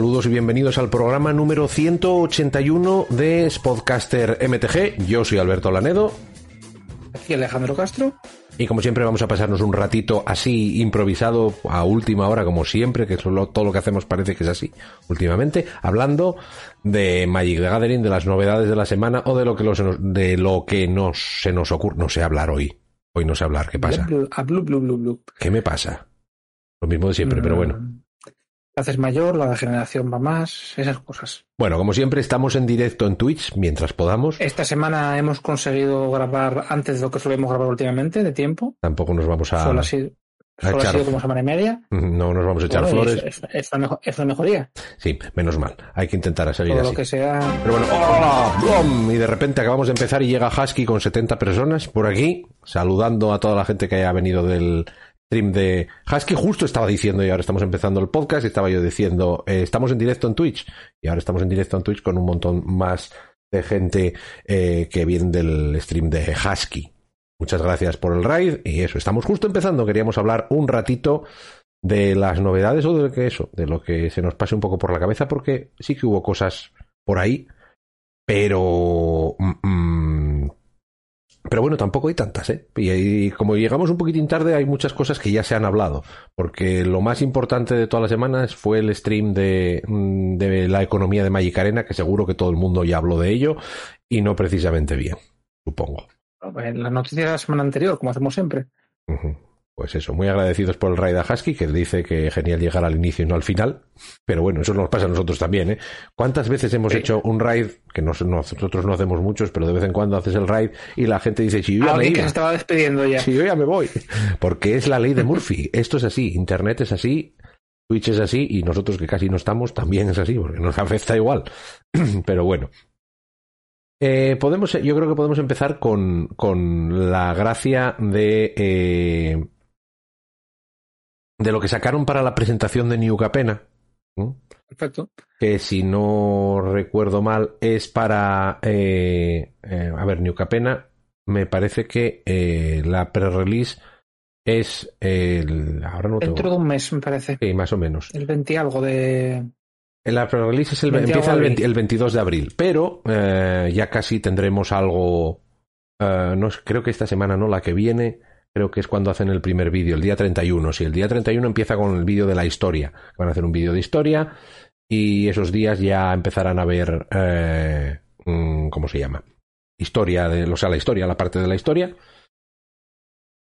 Saludos y bienvenidos al programa número 181 de Spodcaster MTG. Yo soy Alberto Lanedo. Aquí Alejandro Castro. Y como siempre vamos a pasarnos un ratito así improvisado a última hora, como siempre, que todo lo que hacemos parece que es así últimamente, hablando de Magic the Gathering, de las novedades de la semana o de lo que, de lo que nos, se nos ocurre. No sé hablar hoy. Hoy no sé hablar. ¿Qué pasa? ¿Qué me pasa? Lo mismo de siempre, pero bueno. Mm haces mayor, la degeneración va más, esas cosas. Bueno, como siempre, estamos en directo en Twitch mientras podamos. Esta semana hemos conseguido grabar antes de lo que solemos grabar últimamente, de tiempo. Tampoco nos vamos a. Solo ha sido, como semana y media. No nos vamos a echar flores. Es, es, la mejoría. Sí, menos mal. Hay que intentar salir Todo así. lo que sea. Pero bueno, ¡hola! Y de repente acabamos de empezar y llega Husky con 70 personas por aquí, saludando a toda la gente que haya venido del, stream de Husky. Justo estaba diciendo, y ahora estamos empezando el podcast, estaba yo diciendo, eh, estamos en directo en Twitch. Y ahora estamos en directo en Twitch con un montón más de gente eh, que viene del stream de Husky. Muchas gracias por el raid. Y eso, estamos justo empezando. Queríamos hablar un ratito de las novedades o de que eso, de lo que se nos pase un poco por la cabeza, porque sí que hubo cosas por ahí, pero mm, mm, pero bueno, tampoco hay tantas, ¿eh? Y, como llegamos un poquitín tarde, hay muchas cosas que ya se han hablado. Porque lo más importante de todas las semanas fue el stream de, mm, de la economía de Magic Arena, que seguro que todo el mundo ya habló de ello, y no precisamente bien, supongo. La noticia de la semana anterior, como hacemos siempre pues eso, muy agradecidos por el raid a Husky, que dice que genial llegar al inicio y no al final. Pero bueno, eso nos pasa a nosotros también, ¿eh? ¿Cuántas veces hemos hecho un raid, que nosotros no hacemos muchos, pero de vez en cuando haces el raid y la gente dice, si yo ya me que se estaba despidiendo ya. Si yo ya me voy. Porque es la ley de Murphy. Esto es así, Internet es así, Twitch es así y nosotros que casi no estamos también es así, porque nos afecta igual. pero bueno, eh, podemos, yo creo que podemos empezar con, con la gracia de eh, de lo que sacaron para la presentación de New Capena. Perfecto. Que si no recuerdo mal es para... Eh, eh, a ver, New Capena me parece que eh, la pre-release es el... Ahora no Dentro de un mes, me parece. Sí, más o menos. El 20 algo de... La pre-release es el, empieza el, el, 22 de abril, pero ya casi tendremos algo... no, creo que esta semana no, la que viene creo que es cuando hacen el primer vídeo, el día 31. Si el día 31 empieza con el vídeo de la historia. Van a hacer un vídeo de historia y esos días ya empezarán a ver, eh, mm, ¿cómo se llama? Historia, de, o sea, la historia, la parte de la historia.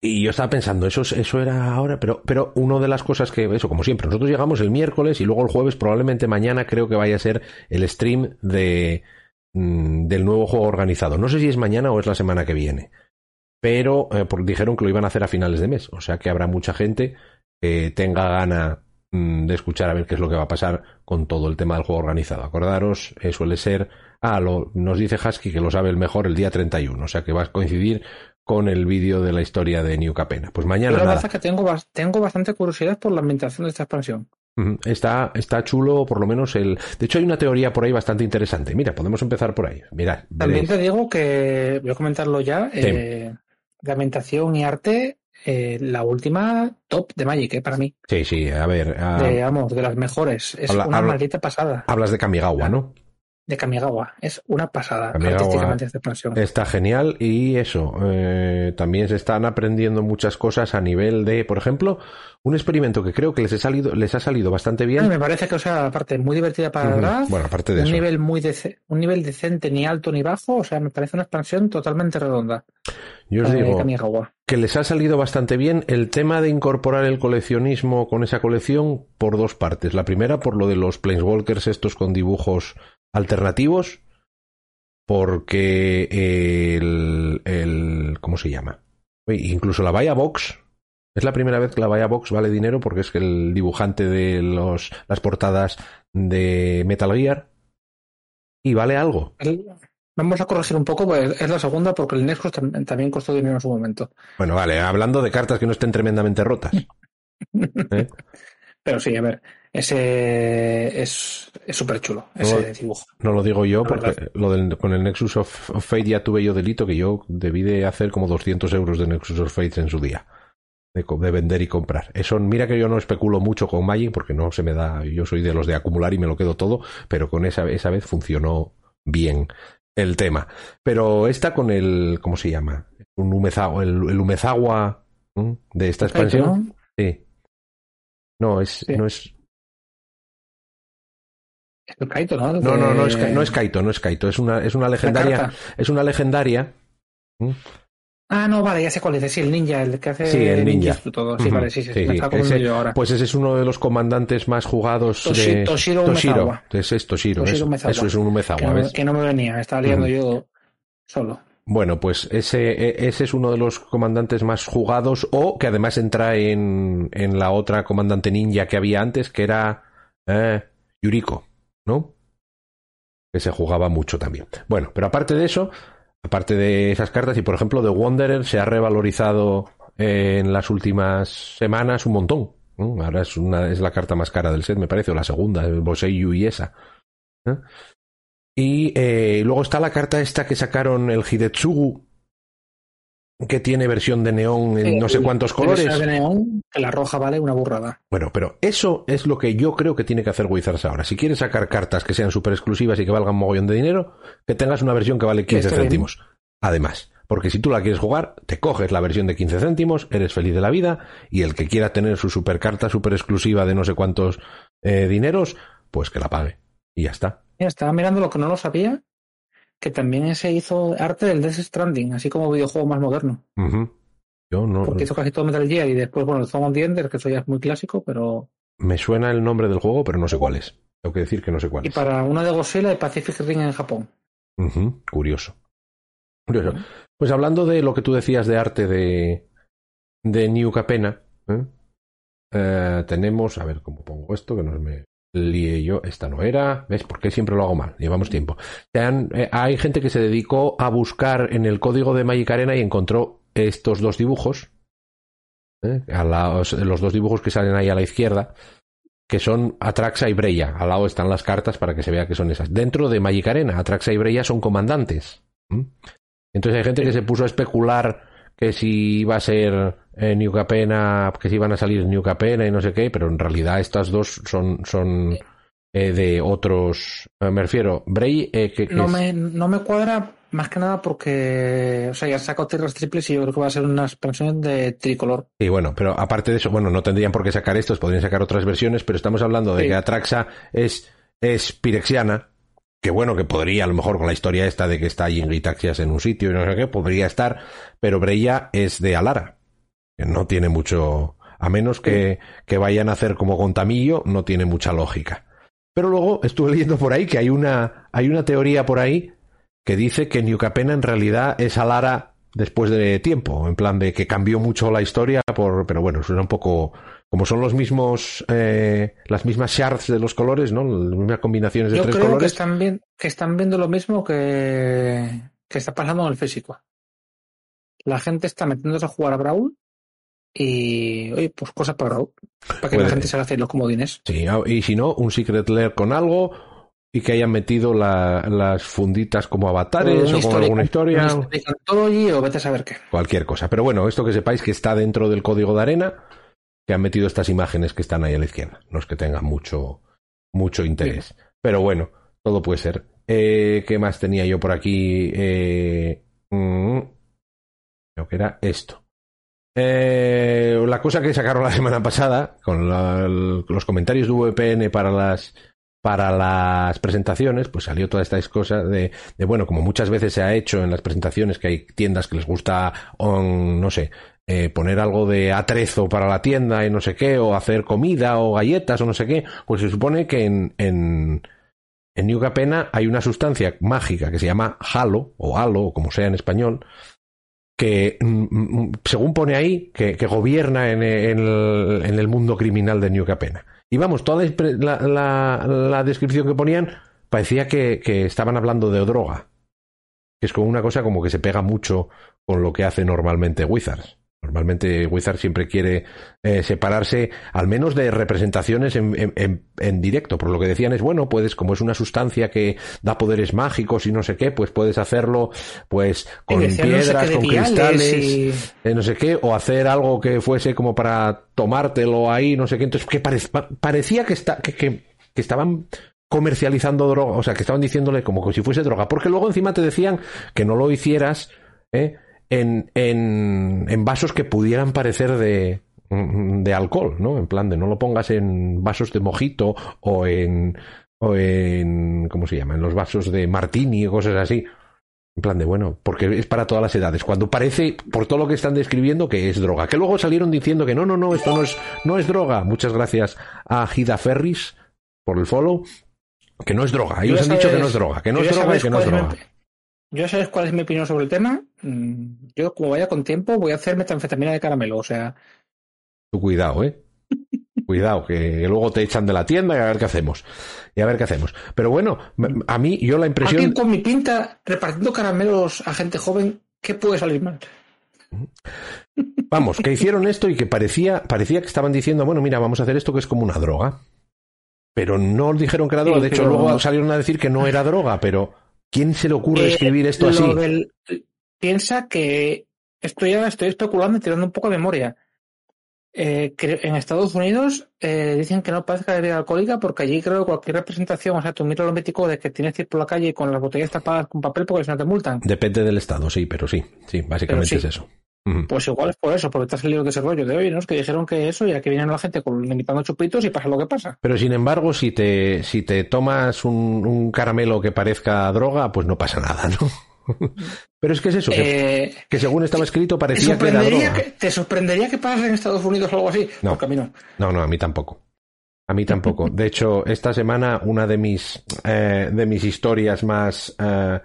Y yo estaba pensando, eso, eso era ahora, pero, pero una de las cosas que, eso, como siempre, nosotros llegamos el miércoles y luego el jueves, probablemente mañana creo que vaya a ser el stream de, mm, del nuevo juego organizado. No sé si es mañana o es la semana que viene pero eh, dijeron que lo iban a hacer a finales de mes, o sea que habrá mucha gente que tenga gana mm, de escuchar a ver qué es lo que va a pasar con todo el tema del juego organizado. Acordaros, eh, suele ser, ah, lo, nos dice Husky que lo sabe el mejor el día 31, o sea que va a coincidir con el vídeo de la historia de New Capena. Pues mañana. la verdad es que tengo, tengo bastante curiosidad por la ambientación de esta expansión. Está, está chulo, por lo menos el. De hecho, hay una teoría por ahí bastante interesante. Mira, podemos empezar por ahí. Mirad. También te digo que voy a comentarlo ya. Eh, de ambientación y arte, eh, la última top de Magic, eh, para mí. Sí, sí, a ver. De, vamos, de las mejores. Es una maldita pasada. Hablas de Kamigawa, ¿no? de Kamigawa. Es una pasada artísticamente esta expansión. Está genial y eso, eh, también se están aprendiendo muchas cosas a nivel de, por ejemplo, un experimento que creo que les ha salido, les ha salido bastante bien. me parece que, o sea, aparte, muy divertida para uh Bueno, aparte de un eso. Nivel muy un nivel decente, ni alto ni bajo, o sea, me parece una expansión totalmente redonda. Yo os digo que les ha salido bastante bien el tema de incorporar el coleccionismo con esa colección por dos partes. La primera, por lo de los Planeswalkers estos con dibujos alternativos porque el, el ¿cómo se llama? Incluso la Vaya Box es la primera vez que la Vaya Box vale dinero porque es que el dibujante de los, las portadas de Metal Gear y vale algo. Vamos a corregir un poco, pues es la segunda porque el Nexus también costó dinero en su momento. Bueno, vale, hablando de cartas que no estén tremendamente rotas. ¿Eh? Pero sí, a ver, ese es súper chulo, ese dibujo. No lo digo yo, porque lo del, con el Nexus of, Fate ya tuve yo delito que yo debí de hacer como 200 euros de Nexus of Fate en su día. de, vender y comprar. Eso, mira que yo no especulo mucho con Magic porque no se me da, yo soy de los de acumular y me lo quedo todo, pero con esa, esa vez funcionó bien el tema. Pero esta con el, ¿cómo se llama? Un humezagua, el, el humezagua de esta expansión. Sí. No, es, no es. Es Kaito, ¿no? No, no, no es, no es Kaito, no es Kaito. Es una, es una legendaria. Es una legendaria. Ah, no, vale, ya sé cuál es. Sí, el ninja, el que hace sí, el ninja. Todo. Sí, vale, sí, sí. ese, ahora. Pues ese es uno de los comandantes más jugados de Toshiro. Toshiro. Ese es Toshiro. Toshiro eso, eso, es un Umezawa, que, ¿ves? que no me venía, estaba liando yo solo. Bueno, pues ese, e, ese es uno de los comandantes más jugados o que además entra en, en la otra comandante ninja que había antes, que era eh, Yuriko, ¿no? Que se jugaba mucho también. Bueno, pero aparte de eso, aparte de esas cartas, y por ejemplo The Wanderer se ha revalorizado en las últimas semanas un montón. Ahora es, una, es la carta más cara del set, me parece, o la segunda, el Boseiyu y esa. ¿eh? Y eh, luego está la carta esta que sacaron el Hidetsugu, que tiene versión de neón en no sé cuántos colores. de neón, que la roja vale una burrada. Bueno, pero eso es lo que yo creo que tiene que hacer Wizards ahora. Si quieres sacar cartas que sean súper exclusivas y que valgan mogollón de dinero, que tengas una versión que vale 15 céntimos. Además, porque si tú la quieres jugar, te coges la versión de 15 céntimos, eres feliz de la vida, y el que quiera tener su super carta super exclusiva de no sé cuántos eh, dineros, pues que la pague. Y ya está. estaba mirando lo que no lo sabía, que también se hizo arte del Death Stranding, así como videojuego más moderno. Yo no. Porque hizo casi todo Metal Gear y después, bueno, el Zone of the Ender, que eso ya es muy clásico, pero. Me suena el nombre del juego, pero no sé cuál es. Tengo que decir que no sé cuál y es. Y para una de Godzilla y Pacific Ring en Japón. Curioso. Curioso. Pues hablando de lo que tú decías de arte de, de New Capena, ¿eh? Eh, tenemos, a ver cómo pongo esto, que no me lié yo, esta no era, ¿ves? Porque siempre lo hago mal, llevamos tiempo. Eh, hay gente que se dedicó a buscar en el código de Magic Arena y encontró estos dos dibujos, a los dos dibujos que salen ahí a la izquierda, que son Atraxa y Breya. Al lado están las cartas para que se vea que son esas. Dentro de Magic Arena, Atraxa y Breya son comandantes. Entonces hay gente que se puso a especular que si iba a ser eh, New Capena, que si iban a salir New Capena y no sé qué, pero en realidad estas dos son, son eh, de otros. Eh, me refiero, Bray. que, no, me, no me cuadra más que nada porque, o sea, ya sacado tierras triples y yo creo que va a ser una expansión de tricolor. Sí, bueno, pero aparte de eso, bueno, no tendrían por qué sacar estos, podrían sacar otras versiones, pero estamos hablando de que Atraxa es, es pirexiana, que bueno, que podría, a lo mejor con la historia esta de que está Ingrid Taxias en un sitio y no sé qué, podría estar, pero Breya es de Alara, no tiene mucho, a menos que, que vayan a hacer como con Tamillo, no tiene mucha lógica. Pero luego estuve leyendo por ahí que hay una, hay una teoría por ahí que dice que New Capena en realidad es Alara después de tiempo, en plan de que cambió mucho la historia, por, pero bueno, suena un poco como son los mismos, eh, las mismas shards de los colores, ¿no? Las mismas combinaciones de Yo tres creo colores. Que están, que están viendo lo mismo que, que está pasando en el físico. La gente está metiéndose a jugar a Brawl y, oye, pues cosas para. Para que la gente se haga hacer los comodines. Sí, y si no, un Secret Lair con algo y que hayan metido la, las funditas como avatares o, con alguna historia. o vete a saber qué. Cualquier cosa. Pero bueno, esto que sepáis que está dentro del código de arena que han metido estas imágenes que están ahí a la izquierda. No es que tengan mucho, mucho interés. Pero bueno, todo puede ser. Eh, ¿Qué más tenía yo por aquí? Eh, mm, creo que era esto. Eh, la cosa que sacaron la semana pasada, con la, los comentarios de VPN para las para las presentaciones, pues salió toda esta cosa de, bueno, como muchas veces se ha hecho en las presentaciones, que hay tiendas que les gusta, no sé, eh, poner algo de atrezo para la tienda y no sé qué, o hacer comida o galletas o no sé qué, pues se supone que en, en, en New Capena hay una sustancia mágica que se llama halo, o halo, o como sea en español, que mm, según pone ahí, que, gobierna en, el, en, el, mundo criminal de New Capena. Y vamos, toda la descripción que ponían parecía que, que, estaban hablando de droga. Que es como una cosa como que se pega mucho con lo que hace normalmente Wizards. Normalmente Wizard siempre quiere eh, separarse, al menos de representaciones en, en, en, directo. Por lo que decían es, bueno, puedes, como es una sustancia que da poderes mágicos y no sé qué, pues puedes hacerlo, pues, con piedras, con cristales, eh, no sé qué, o hacer algo que fuese como para tomártelo ahí, no sé qué. Entonces, que parecía que, está, que, que, que estaban comercializando droga, o sea, que estaban diciéndole como si fuese droga, porque luego encima te decían que no lo hicieras, ¿eh? En, en, en vasos que pudieran parecer de, de alcohol, ¿no? En plan de no lo pongas en vasos de mojito o en, o en, ¿cómo se llama? En los vasos de martini o cosas así. En plan de, bueno, porque es para todas las edades. Cuando parece, por todo lo que están describiendo, que es droga. Que luego salieron diciendo que no, no, no, esto no es, no es droga. Muchas gracias a Gida Ferris por el follow. Que no es droga. Ellos han dicho que no es droga. Que no es droga y que no es droga. Yo sabes cuál es mi opinión sobre el tema. Mm, yo, como vaya con tiempo, voy a hacer metanfetamina de caramelo. O sea. Tu cuidado, ¿eh? Cuidado, que luego te echan de la tienda y a ver qué hacemos. Y a ver qué hacemos. Pero bueno, a mí, yo la impresión. Alguien con mi pinta repartiendo caramelos a gente joven, ¿qué puede salir mal? Vamos, que hicieron esto y que parecía, parecía que estaban diciendo, bueno, mira, vamos a hacer esto que es como una droga. Pero no dijeron que era droga. De hecho, luego salieron a decir que no era droga, pero ¿Quién se le ocurre eh, escribir esto así? piensa que esto ya estoy especulando y tirando un poco de memoria. Eh, en Estados Unidos eh, dicen que no parezca de bebida alcohólica porque allí creo que cualquier representación, o sea, tú miras lo mítico de que tienes que ir por la calle con las botellas tapadas con papel porque si no te multan. Depende del estado, sí, pero sí, sí, básicamente es eso. Pues igual es por eso, porque te has salido de ese rollo de hoy, ¿no? Es que dijeron que eso, ya que vienen la gente con, limitando chupitos y pasa lo que pasa. Pero sin embargo, si te, si te tomas un, un caramelo que parezca droga, pues no pasa nada, ¿no? Pero es que es eso, que, eh, que según estaba escrito parecía que era droga. ¿Te sorprendería que pase en Estados Unidos o algo así? No, a mí no. No, no, a mí tampoco. A mí tampoco. De hecho, esta semana una de mis, eh, de mis historias más eh,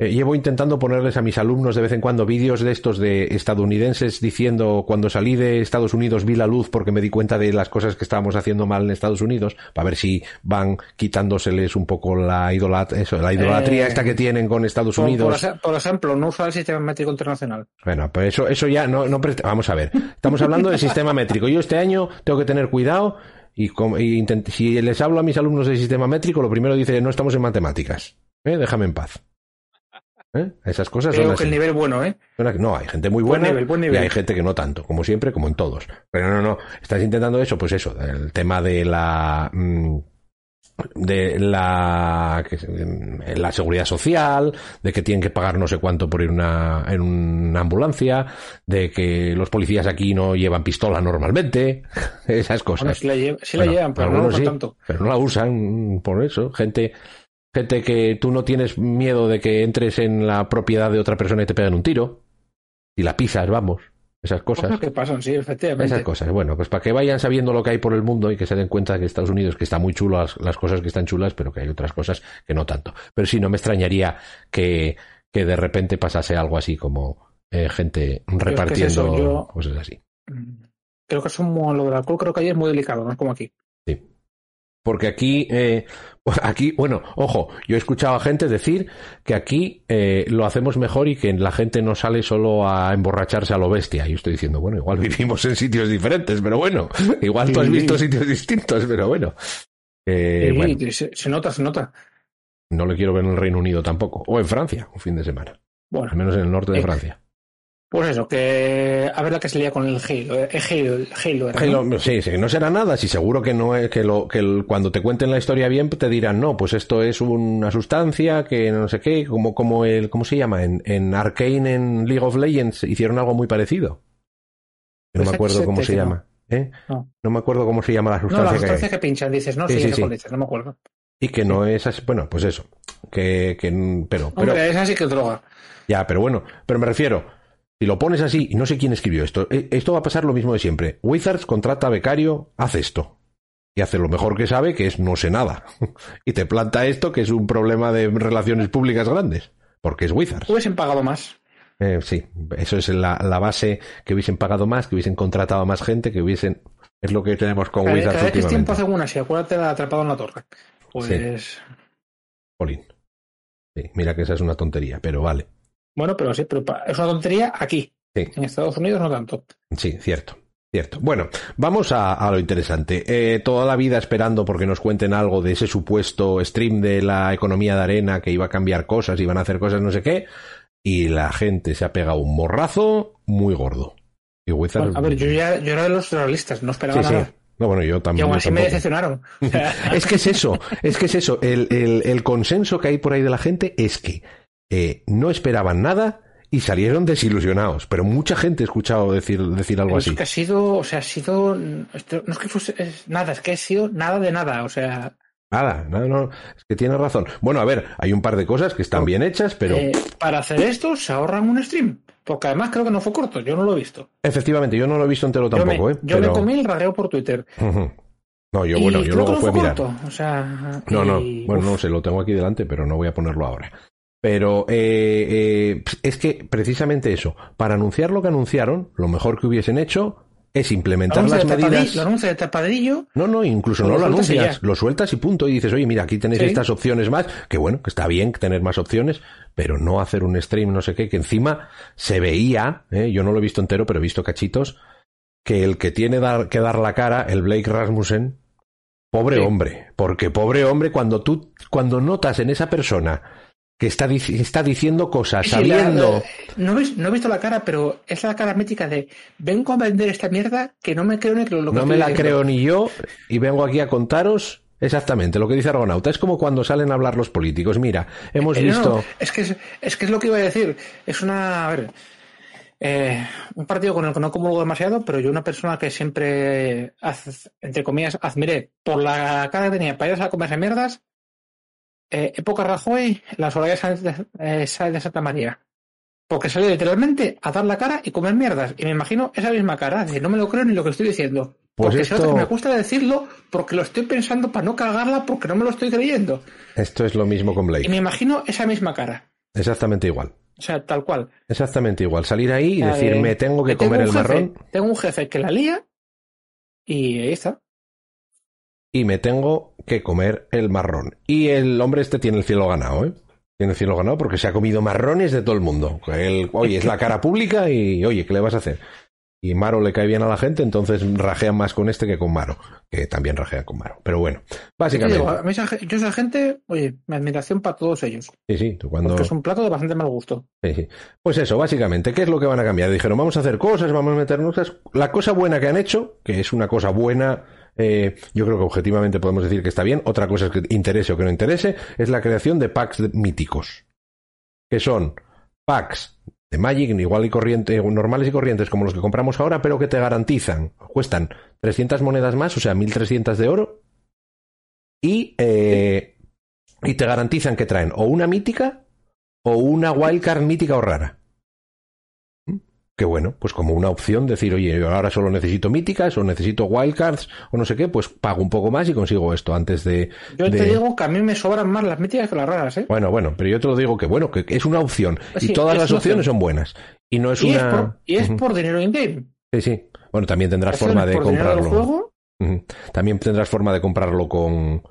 eh, llevo intentando ponerles a mis alumnos de vez en cuando vídeos de estos de estadounidenses diciendo cuando salí de Estados Unidos vi la luz porque me di cuenta de las cosas que estábamos haciendo mal en Estados Unidos, para ver si van quitándoseles un poco la, idolat eso, la idolatría esta que eh, tienen con Estados Unidos. Por, ejemplo, no usar el sistema métrico internacional. Bueno, pues eso, eso ya no, no vamos a ver. Estamos hablando del sistema métrico. Yo este año tengo que tener cuidado y, si les hablo a mis alumnos del sistema métrico, lo primero dice no estamos en matemáticas. ¿Eh? Déjame en paz. ¿Eh? Esas cosas Creo que el nivel bueno, ¿eh? No, hay gente muy buena y hay gente que no tanto, como siempre, como en todos. Pero no, no, estás intentando eso, pues eso, el tema de la mm, de la la seguridad social, de que tienen que pagar no sé cuánto por ir una, en una ambulancia, de que los policías aquí no llevan pistola normalmente, esas cosas. sí la, llevan, pero no, tanto. Pero no la usan por eso. Gente Gente que tú no tienes miedo de que entres en la propiedad de otra persona y te peguen un tiro. Y la pisas, vamos. Esas cosas. Cosas que pasan, sí, efectivamente. Esas cosas. Bueno, pues para que vayan sabiendo lo que hay por el mundo y que se den cuenta que Estados Unidos, que está muy chulo las, cosas que están chulas, pero que hay otras cosas que no tanto. Pero sí, no me extrañaría que, que de repente pasase algo así como eh, gente repartiendo cosas así. Creo que es un, lo del alcohol, creo que ahí es muy delicado, no es como aquí. Sí. Porque aquí, eh, aquí, bueno, ojo, yo he escuchado a gente decir que aquí eh, lo hacemos mejor y que la gente no sale solo a emborracharse a lo bestia. Y yo estoy diciendo, bueno, igual vivimos en sitios diferentes, pero bueno, igual tú has visto sitios distintos, pero bueno. Eh, Se, nota, se nota. No le quiero ver en el Reino Unido tampoco, o en Francia, un fin de semana. Bueno, al menos en el norte de eh, Francia. Pues eso, que a ver la que se lía con el Halo. Eh, Halo, Sí, sí, no será nada. Si seguro que no es que, lo, que cuando te cuenten la historia bien te dirán, no, pues esto es una sustancia que no sé qué, como, como el, ¿cómo se llama? En, en Arcane, en League of Legends, hicieron algo muy parecido. No me acuerdo cómo se llama. ¿eh? No. me acuerdo cómo se llama la sustancia. No, la sustancia que, pinchan, dices, no, sí, sí, no me acuerdo. Y que no es así, bueno, pues eso. Que, que pero, Hombre, pero. es así que droga. Ya, pero bueno, pero me refiero, si lo pones así, y no sé quién escribió esto, eh, esto va a pasar lo mismo de siempre. Wizards contrata a becario, hace esto. Y hace lo mejor que sabe, que es no sé nada. y te planta esto, que es un problema de relaciones públicas grandes. Porque es Wizards. Hubiesen pagado más. Eh, sí, eso es la, base, que hubiesen pagado más, que hubiesen contratado a más gente, que hubiesen... Es lo que tenemos con Wizards cada tiempo hace una, si acuérdate de atrapado en la torre. Pues... Polín. Sí, mira que esa es una tontería, pero vale. Bueno, pero sí, pero es una tontería aquí. En Estados Unidos no tanto. Sí, cierto. Cierto. Bueno, vamos a, lo interesante. Eh, toda la vida esperando porque nos cuenten algo de ese supuesto stream de la economía de arena que iba a cambiar cosas, iban a hacer cosas no sé qué, y la gente se ha pegado un morrazo muy gordo. Y a ver, yo ya yo era de los realistas, no esperaba nada. No, bueno, yo también. Y aún así me decepcionaron. es que es eso, es que es eso. El, el, consenso que hay por ahí de la gente es que eh, no esperaban nada y salieron desilusionados. Pero mucha gente ha escuchado decir, decir algo así. Es que ha sido, o sea, ha sido, no es que fuese nada, es que ha sido nada de nada, o sea. Nada, nada, no, es que tiene razón. Bueno, a ver, hay un par de cosas que están bien hechas, pero. Eh, para hacer esto se ahorran un stream. Porque además creo que no fue corto, yo no lo he visto. Efectivamente, yo no lo he visto entero tampoco, ¿eh? Yo me comí el ragueo por Twitter. No, yo bueno, yo luego fue mirar. O sea, no, no, bueno, no sé, lo tengo aquí delante, pero no voy a ponerlo ahora. Pero eh, eh, es que precisamente eso, para anunciar lo que anunciaron, lo mejor que hubiesen hecho es implementar las medidas. Lo anuncia de tapadillo. No, no, incluso no lo anuncias, lo sueltas y punto. Y dices, oye, mira, aquí tenéis estas opciones más, que bueno, que está bien tener más opciones, pero no hacer un stream, no sé qué, que encima se veía, ¿eh? yo no lo he visto entero, pero he visto cachitos, que el que tiene dar, que dar la cara, el Blake Rasmussen, pobre hombre, porque pobre hombre, cuando tú, cuando notas en esa persona que está, está diciendo cosas, sabiendo... no, he visto la cara, pero es la cara mítica de vengo a vender esta mierda que no me creo ni lo, lo que No me la creo ni yo y vengo aquí a contaros exactamente lo que dice Argonauta. Es como cuando salen a hablar los políticos. Mira, hemos eh, visto... es, que es, que es lo que iba a decir. Es una... A ver, eh, un partido con el que no comulgo demasiado, pero yo una persona que siempre, entre comillas, admiré por la cara que tenía para ir a comerse mierdas, eh, época Rajoy, la Soraya sale de, eh, de Santa María. Porque sale literalmente a dar la cara y comer mierdas. Y me imagino esa misma cara, de no me lo creo ni lo que estoy diciendo. Pues porque esto... me gusta decirlo porque lo estoy pensando para no cagarla porque no me lo estoy creyendo. Esto es lo mismo con Blake. Y me imagino esa misma cara. Exactamente igual. O sea, tal cual. Exactamente igual. Salir ahí y decir, me tengo que comer el marrón. Tengo un jefe que la lía y ahí está y me tengo que comer el marrón. Y el hombre este tiene el cielo ganado, ¿eh? Tiene el cielo ganado porque se ha comido marrones de todo el mundo. Él, oye, es la cara pública y, oye, ¿qué le vas a hacer? Y Maro le cae bien a la gente, entonces rajean más con este que con Maro, que también rajean con Maro. Pero bueno, básicamente. Yo, esa, gente, oye, mi admiración para todos ellos. Sí, sí, tú cuando. Porque es un plato de bastante mal gusto. Sí, sí. Pues eso, básicamente, ¿qué es lo que van a cambiar? Dijeron, vamos a hacer cosas, vamos a meternos. La cosa buena que han hecho, que es una cosa buena eh, yo creo que objetivamente podemos decir que está bien. Otra cosa que interese o que no interese, es la creación de packs míticos. Que son packs de Magic, igual y corriente, normales y corrientes como los que compramos ahora, pero que te garantizan, cuestan 300 monedas más, o sea, 1300 de oro, y, eh, y te garantizan que traen o una mítica o una wildcard mítica o rara que bueno, pues como una opción decir, oye, yo ahora solo necesito míticas o necesito wildcards o no sé qué, pues pago un poco más y consigo esto antes de... Yo te digo que a mí me sobran más las míticas que las raras, ¿eh? Bueno, bueno, pero yo te lo digo que bueno, que es una opción pues y todas las opciones son buenas. Y no es una... y es por dinero in-game. Sí, sí. Bueno, también tendrás forma de comprarlo. También tendrás forma de comprarlo con,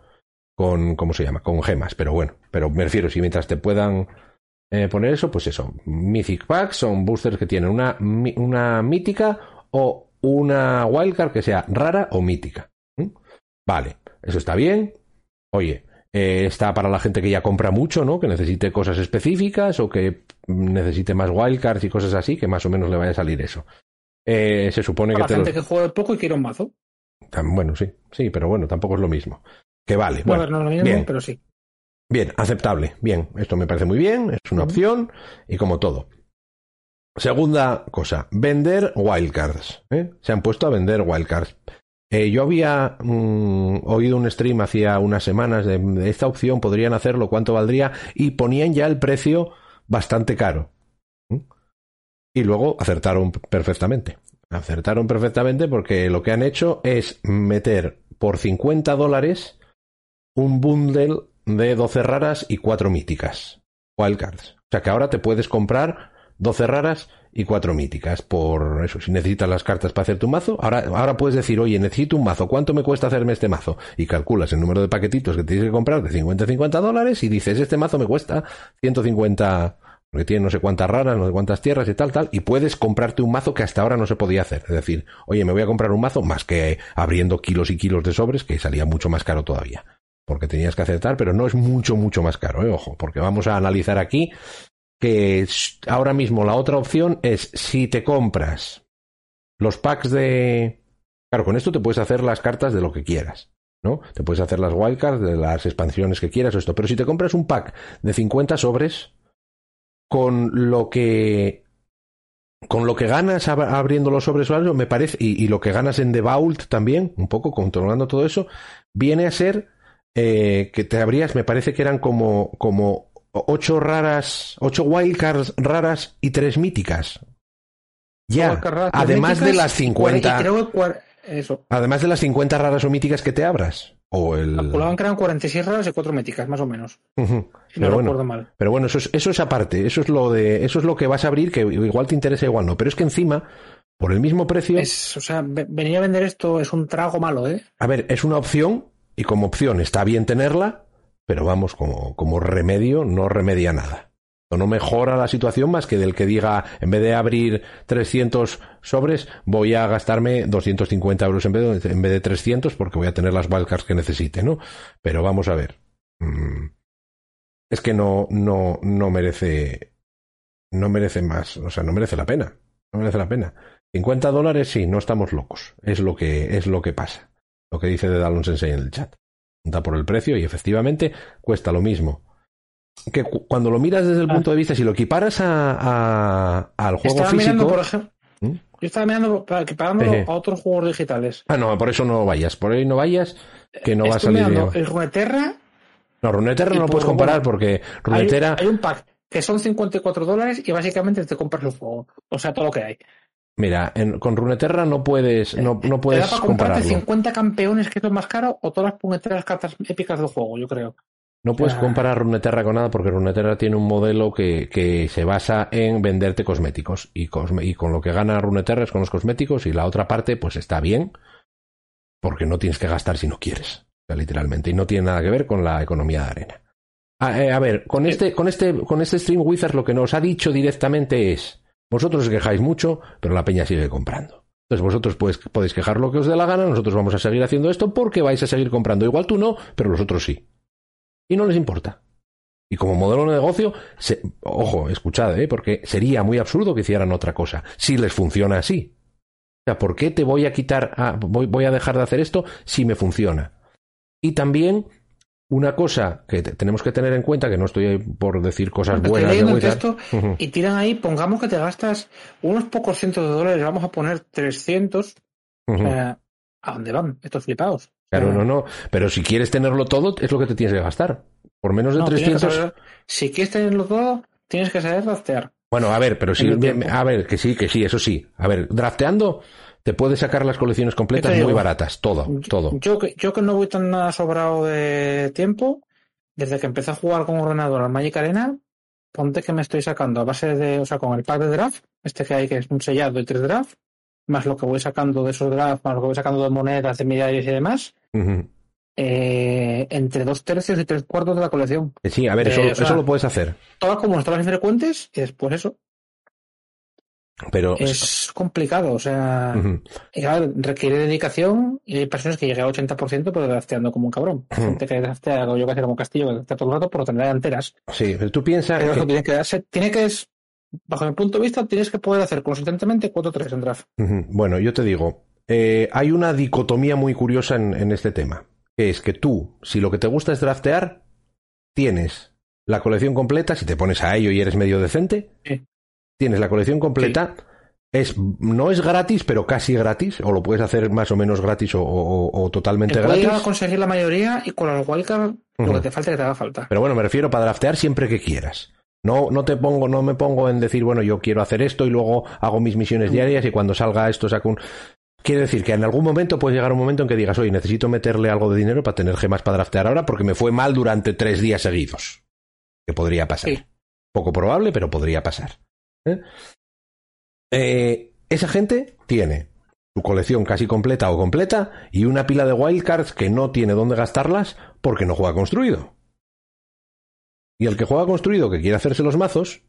con, ¿cómo se llama? Con gemas, pero bueno, pero me refiero, si mientras te puedan eh, poner eso, pues eso. Mythic Packs son boosters que tienen una, una mítica o una wildcard que sea rara o mítica. Vale, eso está bien. Oye, eh, está para la gente que ya compra mucho, ¿no? Que necesite cosas específicas o que necesite más wildcards y cosas así, que más o menos le vaya a salir eso. Eh, se supone para que. La gente que juega poco y quiere un mazo. Bueno, sí, sí, pero bueno, tampoco es lo mismo. Que vale. Bueno, no es lo mismo, pero sí. Bien, aceptable. Bien, esto me parece muy bien, es una opción y como todo. Segunda cosa, vender wildcards. ¿eh? Se han puesto a vender wildcards. Eh, yo había mm, oído un stream hacía unas semanas de, esta opción, podrían hacerlo, cuánto valdría, y ponían ya el precio bastante caro. Y luego acertaron perfectamente. Acertaron perfectamente porque lo que han hecho es meter por 50 dólares un bundle de 12 raras y 4 míticas. Wildcards. O sea que ahora te puedes comprar 12 raras y 4 míticas. Por eso, si necesitas las cartas para hacer tu mazo, ahora, ahora puedes decir, oye, necesito un mazo, ¿cuánto me cuesta hacerme este mazo? Y calculas el número de paquetitos que tienes que comprar de 50 50 dólares y dices, este mazo me cuesta 150 porque tiene no sé cuántas raras, no sé cuántas tierras y tal, tal, y puedes comprarte un mazo que hasta ahora no se podía hacer. Es decir, oye, me voy a comprar un mazo más que abriendo kilos y kilos de sobres, que salía mucho más caro todavía. Porque tenías que aceptar, pero no es mucho, mucho más caro, ¿eh? ojo, porque vamos a analizar aquí que ahora mismo la otra opción es si te compras los packs de... Claro, con esto te puedes hacer las cartas de lo que quieras. ¿no? Te puedes hacer las wildcards de las expansiones que quieras o esto. Pero si te compras un pack de 50 sobres, con lo que con lo que ganas abriendo los sobres o algo, me parece, y, lo que ganas en The Vault también, un poco controlando todo eso, viene a ser eh, que te abrías, me parece que eran como, como ocho raras, ocho wildcards raras y tres míticas. Ya, además de las 50. Además de las 50 raras o míticas que te abras. O el... Calculaban que eran 46 raras y 4 míticas, más o menos. Si no recuerdo mal. Pero bueno, eso es, eso es aparte. Eso es lo de, eso es lo que vas a abrir, que igual te interesa, igual no. Pero es que encima, por el mismo precio. Es, o sea, venir a vender esto es un trago malo, ¿eh? A ver, es una opción, y como opción está bien tenerla, pero vamos, como, remedio, no remedia nada no mejora la situación más que del que diga, en vez de abrir 300 sobres, voy a gastarme 250 euros en vez de, en vez de 300 porque voy a tener las wildcards que necesite, ¿no? Pero vamos a ver. Mm, es que no, no, no merece, no merece más, o sea, no merece la pena. No merece la pena. 50 dólares, sí, no estamos locos. Es lo que, es lo que pasa. Lo que dice de Dallon Sensei en el chat. Da por el precio y efectivamente cuesta lo mismo que cuando lo miras desde el ah. punto de vista, si lo equiparas a, al juego estaba físico. Mirando, por ejemplo, ¿Mm? Yo estaba mirando equiparándolo a otros juegos digitales. Ah, no, por eso no vayas. Por ahí no vayas, que no va a salir. Mirando el Runeterra. No, Runeterra no lo puedes comparar porque Runeterra. Hay, un pack que son 54 dólares y básicamente te compras el juego. O sea, todo lo que hay. Mira, con Runeterra no puedes, no, no puedes ¿Te da para comprarte 50 campeones, que lo más caro, o todas las cartas épicas del juego, yo creo. No puedes comparar Runeterra con nada porque Runeterra tiene un modelo que, que se basa en venderte cosméticos y, y, con lo que gana Runeterra es con los cosméticos y la otra parte pues está bien porque no tienes que gastar si no quieres, literalmente, y no tiene nada que ver con la economía de arena. A, eh, a ver, con este, con este, con este Stream Wizard lo que nos ha dicho directamente es vosotros os quejáis mucho, pero la peña sigue comprando. Entonces vosotros podéis quejar lo que os dé la gana, nosotros vamos a seguir haciendo esto porque vais a seguir comprando. Igual tú no, pero los otros sí y no les importa. Y como modelo de negocio, ojo, escuchad, ¿eh? porque sería muy absurdo que hicieran otra cosa, si les funciona así. O sea, ¿por qué te voy a quitar, voy, voy, a dejar de hacer esto si me funciona? Y también una cosa que tenemos que tener en cuenta, que no estoy por decir cosas buenas. De Y tiran ahí, pongamos que te gastas unos pocos cientos de dólares, vamos a poner 300. ¿A dónde van estos flipados? Claro, no, no. Pero si quieres tenerlo todo, es lo que te tienes que gastar. Por menos de 300. si quieres tenerlo todo, tienes que saber draftear. Bueno, a ver, pero sí, a ver, que sí, que sí, eso sí. A ver, drafteando te puedes sacar las colecciones completas muy baratas, todo, todo. Yo que, yo que no voy tan nada sobrado de tiempo, desde que empecé a jugar con ordenador al Magic Arena, ponte que me estoy sacando a base de, o sea, con el pack de draft, este que hay que es un sellado y tres draft, más lo que voy sacando de esos drafts, más lo que voy sacando de monedas, de medias y demás, eh, entre dos tercios y tres cuartos de la colección. Sí, a ver, eso, eso lo puedes hacer. Todas como las frecuentes y después eso. Pero es complicado, o sea, requiere dedicación y hay personas que llegan al 80% pero drafteando como un cabrón. Gente que draftea, yo que hacer como Castillo, que draftea todo el rato enteras. Sí, pero tú piensas que... Tiene que, darse, tiene que bajo mi punto de vista, tienes que poder hacer consistentemente 4-3 en draft. Bueno, yo te digo, eh, hay una dicotomía muy curiosa en, este tema, que es que tú, si lo que te gusta es draftear, tienes la colección completa, si te pones a ello y eres medio decente, tienes la colección completa, es, no es gratis, pero casi gratis, o lo puedes hacer más o menos gratis o, totalmente gratis. Puedes conseguir la mayoría y con el wildcard lo que te falta que te haga falta. Pero bueno, me refiero para draftear siempre que quieras. No, no te pongo, no me pongo en decir, bueno, yo quiero hacer esto y luego hago mis misiones diarias y cuando salga esto saco un. Quiere decir que en algún momento puede llegar un momento en que digas, oye, necesito meterle algo de dinero para tener gemas para draftear ahora porque me fue mal durante tres días seguidos. Que podría pasar. Poco probable, pero podría pasar. ¿Eh? Esa gente tiene su colección casi completa o completa y una pila de wildcards que no tiene dónde gastarlas porque no juega construido. Y el que juega construido, que quiere hacerse los mazos,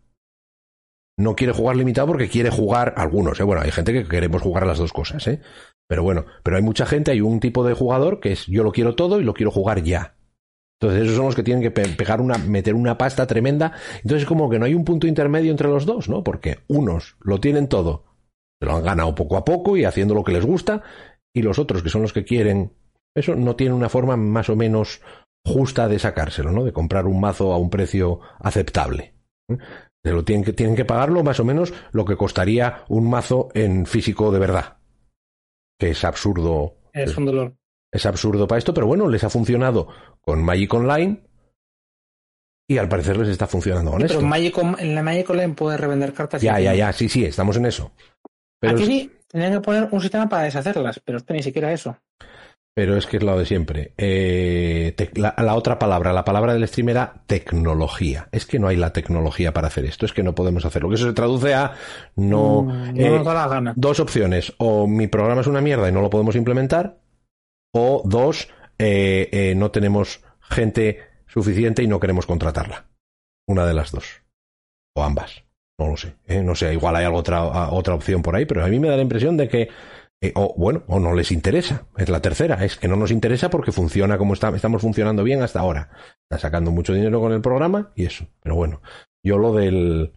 no quiere jugar limitado porque quiere jugar algunos. ¿eh? Bueno, hay gente que queremos jugar las dos cosas, ¿eh? Pero bueno, pero hay mucha gente, hay un tipo de jugador que es yo lo quiero todo y lo quiero jugar ya. Entonces esos son los que tienen que pegar una, meter una pasta tremenda. Entonces como que no hay un punto intermedio entre los dos, ¿no? Porque unos lo tienen todo, lo han ganado poco a poco y haciendo lo que les gusta, y los otros que son los que quieren eso no tiene una forma más o menos justa de sacárselo, ¿no? De comprar un mazo a un precio aceptable. ¿eh? Se lo tienen que, tienen que pagarlo más o menos lo que costaría un mazo en físico de verdad. Que es absurdo. Es un dolor. Es absurdo para esto, pero bueno, les ha funcionado con Magic Online y al parecer les está funcionando con Pero Magic, en la Magic Online puede revender cartas. Ya, ya, ya, sí, sí, estamos en eso. Pero Aquí sí, tenían que poner un sistema para deshacerlas, pero esto ni siquiera eso. Pero es que es lo de siempre. Eh, la, otra palabra, la palabra del stream era tecnología. Es que no hay la tecnología para hacer esto, es que no podemos hacerlo. Que eso se traduce a no. Mm, no nos da la gana. Dos opciones. O mi programa es una mierda y no lo podemos implementar. O dos, eh, eh, no tenemos gente suficiente y no queremos contratarla. Una de las dos. O ambas. No lo sé. No sé, igual hay otra, otra opción por ahí, pero a mí me da la impresión de que eh, o bueno, o no les interesa. Es la tercera. Es que no nos interesa porque funciona como está, estamos funcionando bien hasta ahora. Está sacando mucho dinero con el programa y eso. Pero bueno, yo lo del.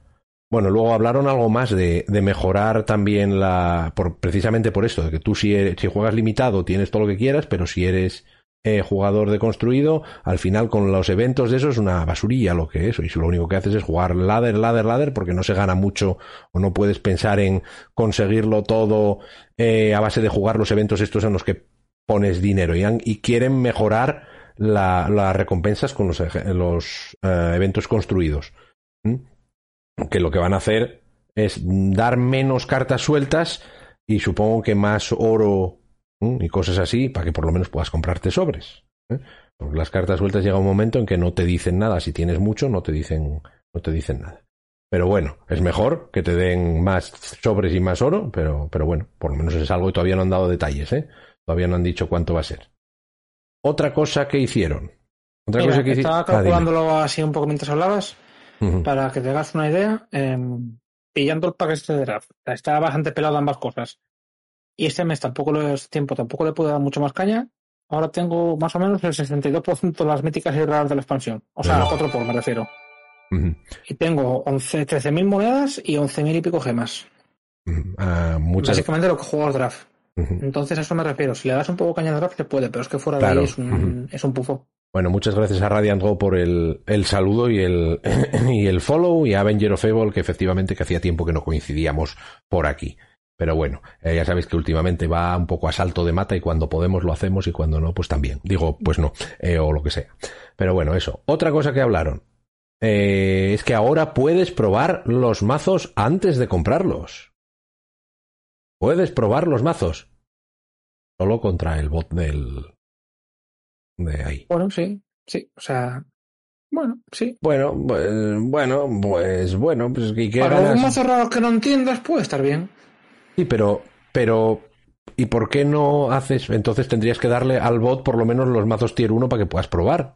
Bueno, luego hablaron algo más de, mejorar también la. Por, precisamente por esto, de que tú si, si juegas limitado tienes todo lo que quieras, pero si eres eh, jugador de construido, al final con los eventos de eso es una basurilla lo que es. Y lo único que haces es jugar ladder, ladder, ladder, porque no se gana mucho o no puedes pensar en conseguirlo todo eh, a base de jugar los eventos estos en los que pones dinero. Y, quieren mejorar las recompensas con los, los eh, eventos construidos. Que lo que van a hacer es dar menos cartas sueltas y supongo que más oro y cosas así para que por lo menos puedas comprarte sobres. ¿eh? Porque las cartas sueltas llega un momento en que no te dicen nada. Si tienes mucho, no te dicen, no te dicen nada. Pero bueno, es mejor que te den más sobres y más oro, pero, pero bueno, por lo menos es algo y todavía no han dado detalles, ¿eh? Todavía no han dicho cuánto va a ser. Otra cosa que hicieron. Otra cosa que estaba ah, calculándolo así un poco mientras hablabas, para que te hagas una idea, em, pillando el paquete de draft. Está bastante pelado ambas cosas. Y este mes tampoco le, tiempo tampoco le puedo dar mucho más caña. Ahora tengo más o menos el 62% de las míticas y raras de la expansión. O sea, 4 por me refiero. Y tengo 13.000 monedas y 11.000 y pico gemas. Ah, Básicamente lo que juego al draft. Entonces a eso me refiero. Si le das un poco caña al draft, se puede, pero es que fuera de ahí es un, es un pufo. Bueno, muchas gracias a Radiant Go por el, el saludo y el, y el follow y a Avenger of Evil, que efectivamente que hacía tiempo que no coincidíamos por aquí. Pero bueno, eh, ya sabéis que últimamente va un poco a salto de mata y cuando podemos lo hacemos y cuando no, pues también. Digo, pues no, eh, o lo que sea. Pero bueno, eso. Otra cosa que hablaron eh, es que ahora puedes probar los mazos antes de comprarlos. Puedes probar los mazos. Solo contra el bot del. De ahí. Bueno, sí, sí. O sea, bueno, sí. Bueno, pues, bueno, pues bueno, pues que Para un mazo raro que no entiendas puede estar bien. Sí, pero, pero, ¿y por qué no haces? Entonces tendrías que darle al bot por lo menos los mazos tier 1 para que puedas probar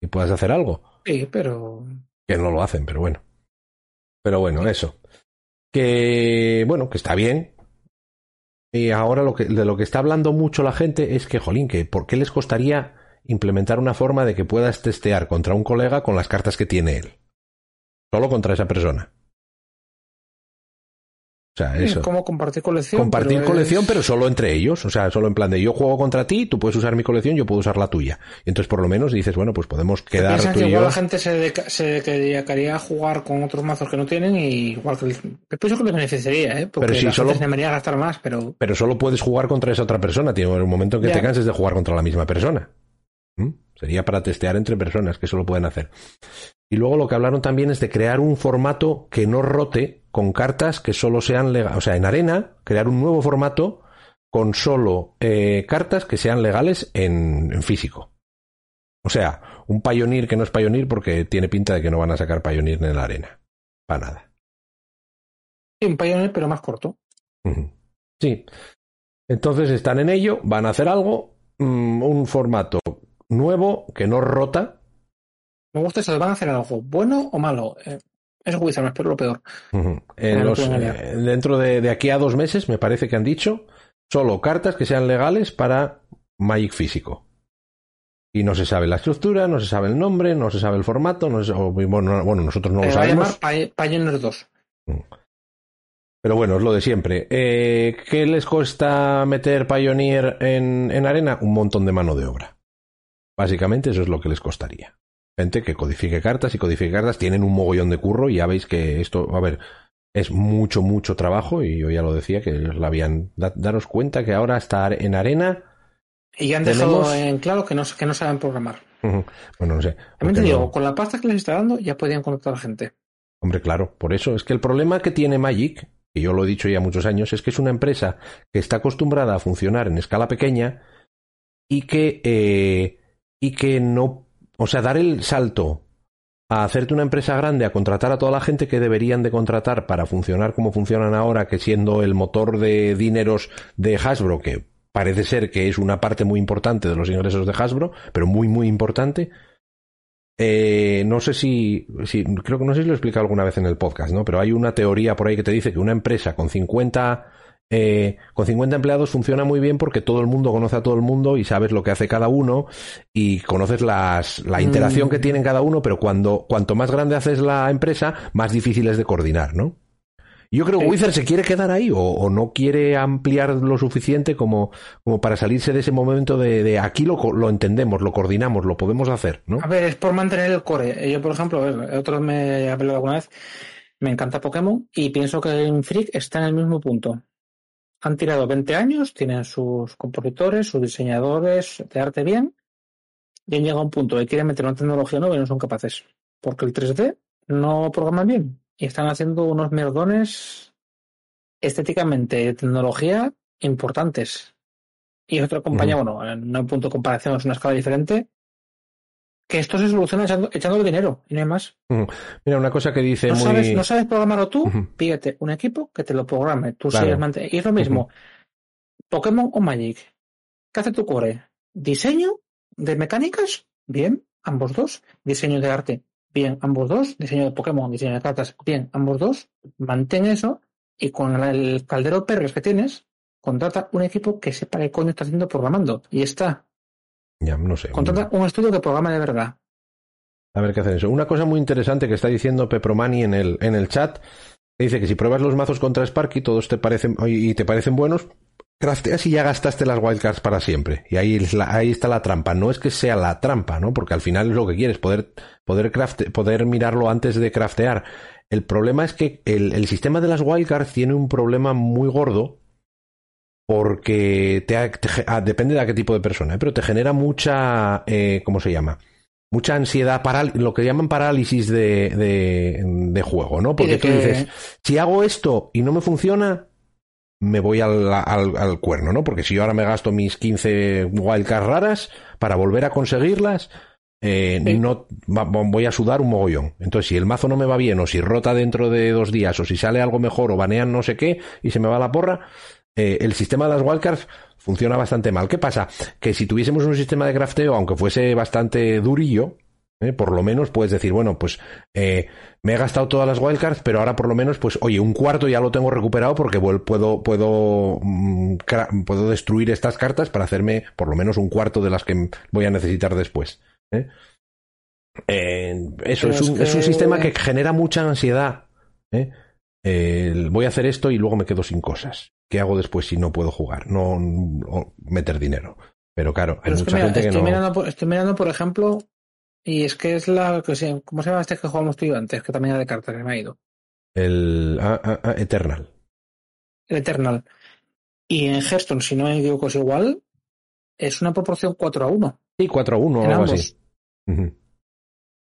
y puedas hacer algo. Sí, pero. Que no lo hacen, pero bueno. Pero bueno, eso. Que, bueno, que está bien. Y ahora lo que, de lo que está hablando mucho la gente es que, jolín, que ¿por qué les costaría implementar una forma de que puedas testear contra un colega con las cartas que tiene él? Solo contra esa persona. O sea, eso. Es como compartir colección. Compartir colección, pero solo entre ellos. O sea, solo en plan de yo juego contra ti, tú puedes usar mi colección, yo puedo usar la tuya. Y entonces por lo menos dices, bueno, pues podemos quedar tú y igual la gente se, se dedicaría a jugar con otros mazos que no tienen y igual que... Pienso que me beneficiaría, ¿eh? Porque pero si solo... se a gastar más, pero... Pero solo puedes jugar contra esa otra persona. Tiene un momento en que te canses de jugar contra la misma persona. ¿Mm? Sería para testear entre personas, que eso lo pueden hacer. Y luego lo que hablaron también es de crear un formato que no rote con cartas que solo sean legales. O sea, en arena, crear un nuevo formato con solo eh, cartas que sean legales en, físico. O sea, un Pioneer que no es Pioneer porque tiene pinta de que no van a sacar Pioneer en la arena. Para nada. Sí, un Pioneer, pero más corto. Sí. Entonces están en ello, van a hacer algo, mm, un formato nuevo que no rota. Me gusta eso, ¿van a hacer algo bueno o malo? Eh, Es Wizard, espero lo peor. Eh, dentro de, de, aquí a dos meses, me parece que han dicho, solo cartas que sean legales para Magic físico. Y no se sabe la estructura, no se sabe el nombre, no se sabe el formato, no bueno, bueno, nosotros no lo sabemos. Va a llamar Pioneer 2. Pero bueno, es lo de siempre. Eh, ¿Qué les cuesta meter Pioneer en, en arena? Un montón de mano de obra. Básicamente eso es lo que les costaría. Gente que codifique cartas y codifique cartas tienen un mogollón de curro y ya veis que esto, a ver, es mucho, mucho trabajo y yo ya lo decía que la habían... daros cuenta que ahora está en arena... Y han dejado en claro que no, que no saben programar. Bueno, no sé. También te digo, con la pasta que les está dando ya podían contratar gente. Hombre, claro, por eso. Es que el problema que tiene Magic y yo lo he dicho ya muchos años, es que es una empresa que está acostumbrada a funcionar en escala pequeña y que, eh, y que no, o sea, dar el salto a hacerte una empresa grande, a contratar a toda la gente que deberían de contratar para funcionar como funcionan ahora, que siendo el motor de dineros de Hasbro, que parece ser que es una parte muy importante de los ingresos de Hasbro, pero muy, muy importante, eh, no sé si, si, creo que no sé si lo he explicado alguna vez en el podcast, ¿no? Pero hay una teoría por ahí que te dice que una empresa con 50 eh, con 50 empleados funciona muy bien porque todo el mundo conoce a todo el mundo y sabes lo que hace cada uno y conoces las, la interacción mm. que tienen cada uno, pero cuando, cuanto más grande haces la empresa, más difícil es de coordinar, ¿no? Yo creo que Wizard se quiere quedar ahí o, no quiere ampliar lo suficiente como, como para salirse de ese momento de, de aquí lo, lo, entendemos, lo coordinamos, lo podemos hacer, ¿no? A ver, es por mantener el core. Yo, por ejemplo, otros me he hablado alguna vez, me encanta Pokémon y pienso que en Freak está en el mismo punto. Han tirado 20 años, tienen sus compositores, sus diseñadores de arte bien, y han llegado a un punto de que quieren meter una tecnología nueva y no son capaces. Porque el 3D no programan bien y están haciendo unos merdones estéticamente de tecnología importantes. Y otra compañía, bueno, en un punto de comparación es una escala diferente, que esto se soluciona echando, echándole dinero y no hay más. Mira, una cosa que dice no muy... Sabes, no sabes programarlo tú, pídete un equipo que te lo programe. Tú sabes Y es lo mismo. Pokémon o Magic. ¿Qué hace tu core? ¿Diseño de mecánicas? Bien, ambos dos. Diseño de arte bien ambos dos, diseño de Pokémon, diseño de cartas, bien ambos dos, mantén eso y con el caldero de perros que tienes, contrata un equipo que sepa qué coño está haciendo programando y está. Ya, no sé. Contrata un estudio que programa de verdad. A ver qué hacen eso. Una cosa muy interesante que está diciendo Pepromani en el, en el chat, dice que si pruebas los mazos contra Sparky, todos te parecen, y te parecen buenos, crafteas y ya gastaste las wildcards para siempre. Y ahí, ahí está la trampa. No es que sea la trampa, ¿no? Porque al final es lo que quieres, poder, poder, poder mirarlo antes de craftear. El problema es que el, sistema de las wildcards tiene un problema muy gordo porque te, ah, depende de a qué tipo de persona, ¿eh? pero te genera mucha, ¿cómo se llama? Mucha ansiedad, lo que llaman parálisis de, de, juego, ¿no? Porque tú dices, si hago esto y no me funciona, me voy al, al, cuerno, ¿no? Porque si yo ahora me gasto mis 15 wildcards raras para volver a conseguirlas, eh, no voy a sudar un mogollón. Entonces, si el mazo no me va bien, o si rota dentro de dos días, o si sale algo mejor, o banean no sé qué, y se me va la porra, eh, el sistema de las wildcards funciona bastante mal. ¿Qué pasa? Que si tuviésemos un sistema de crafteo, aunque fuese bastante durillo, ¿eh? Por lo menos puedes decir, bueno, pues eh, me he gastado todas las wildcards, pero ahora por lo menos, pues oye, un cuarto ya lo tengo recuperado porque puedo, puedo, mm, puedo destruir estas cartas para hacerme por lo menos un cuarto de las que voy a necesitar después. ¿eh? eso es un, es un, sistema que genera mucha ansiedad. Voy a hacer esto y luego me quedo sin cosas. ¿Qué hago después si no puedo jugar? No, meter dinero. Pero claro, hay mucha gente que no. Mirando estoy mirando, por ejemplo, y es que es la. Que ¿Cómo se llama este que jugamos tú y antes? Que también era de cartas, que me ha ido. El ah, ah, ah, Eternal. El Eternal. Y en Hearthstone, si no me equivoco, es igual. Es una proporción 4 a 1. Sí, 4 a 1 o algo así.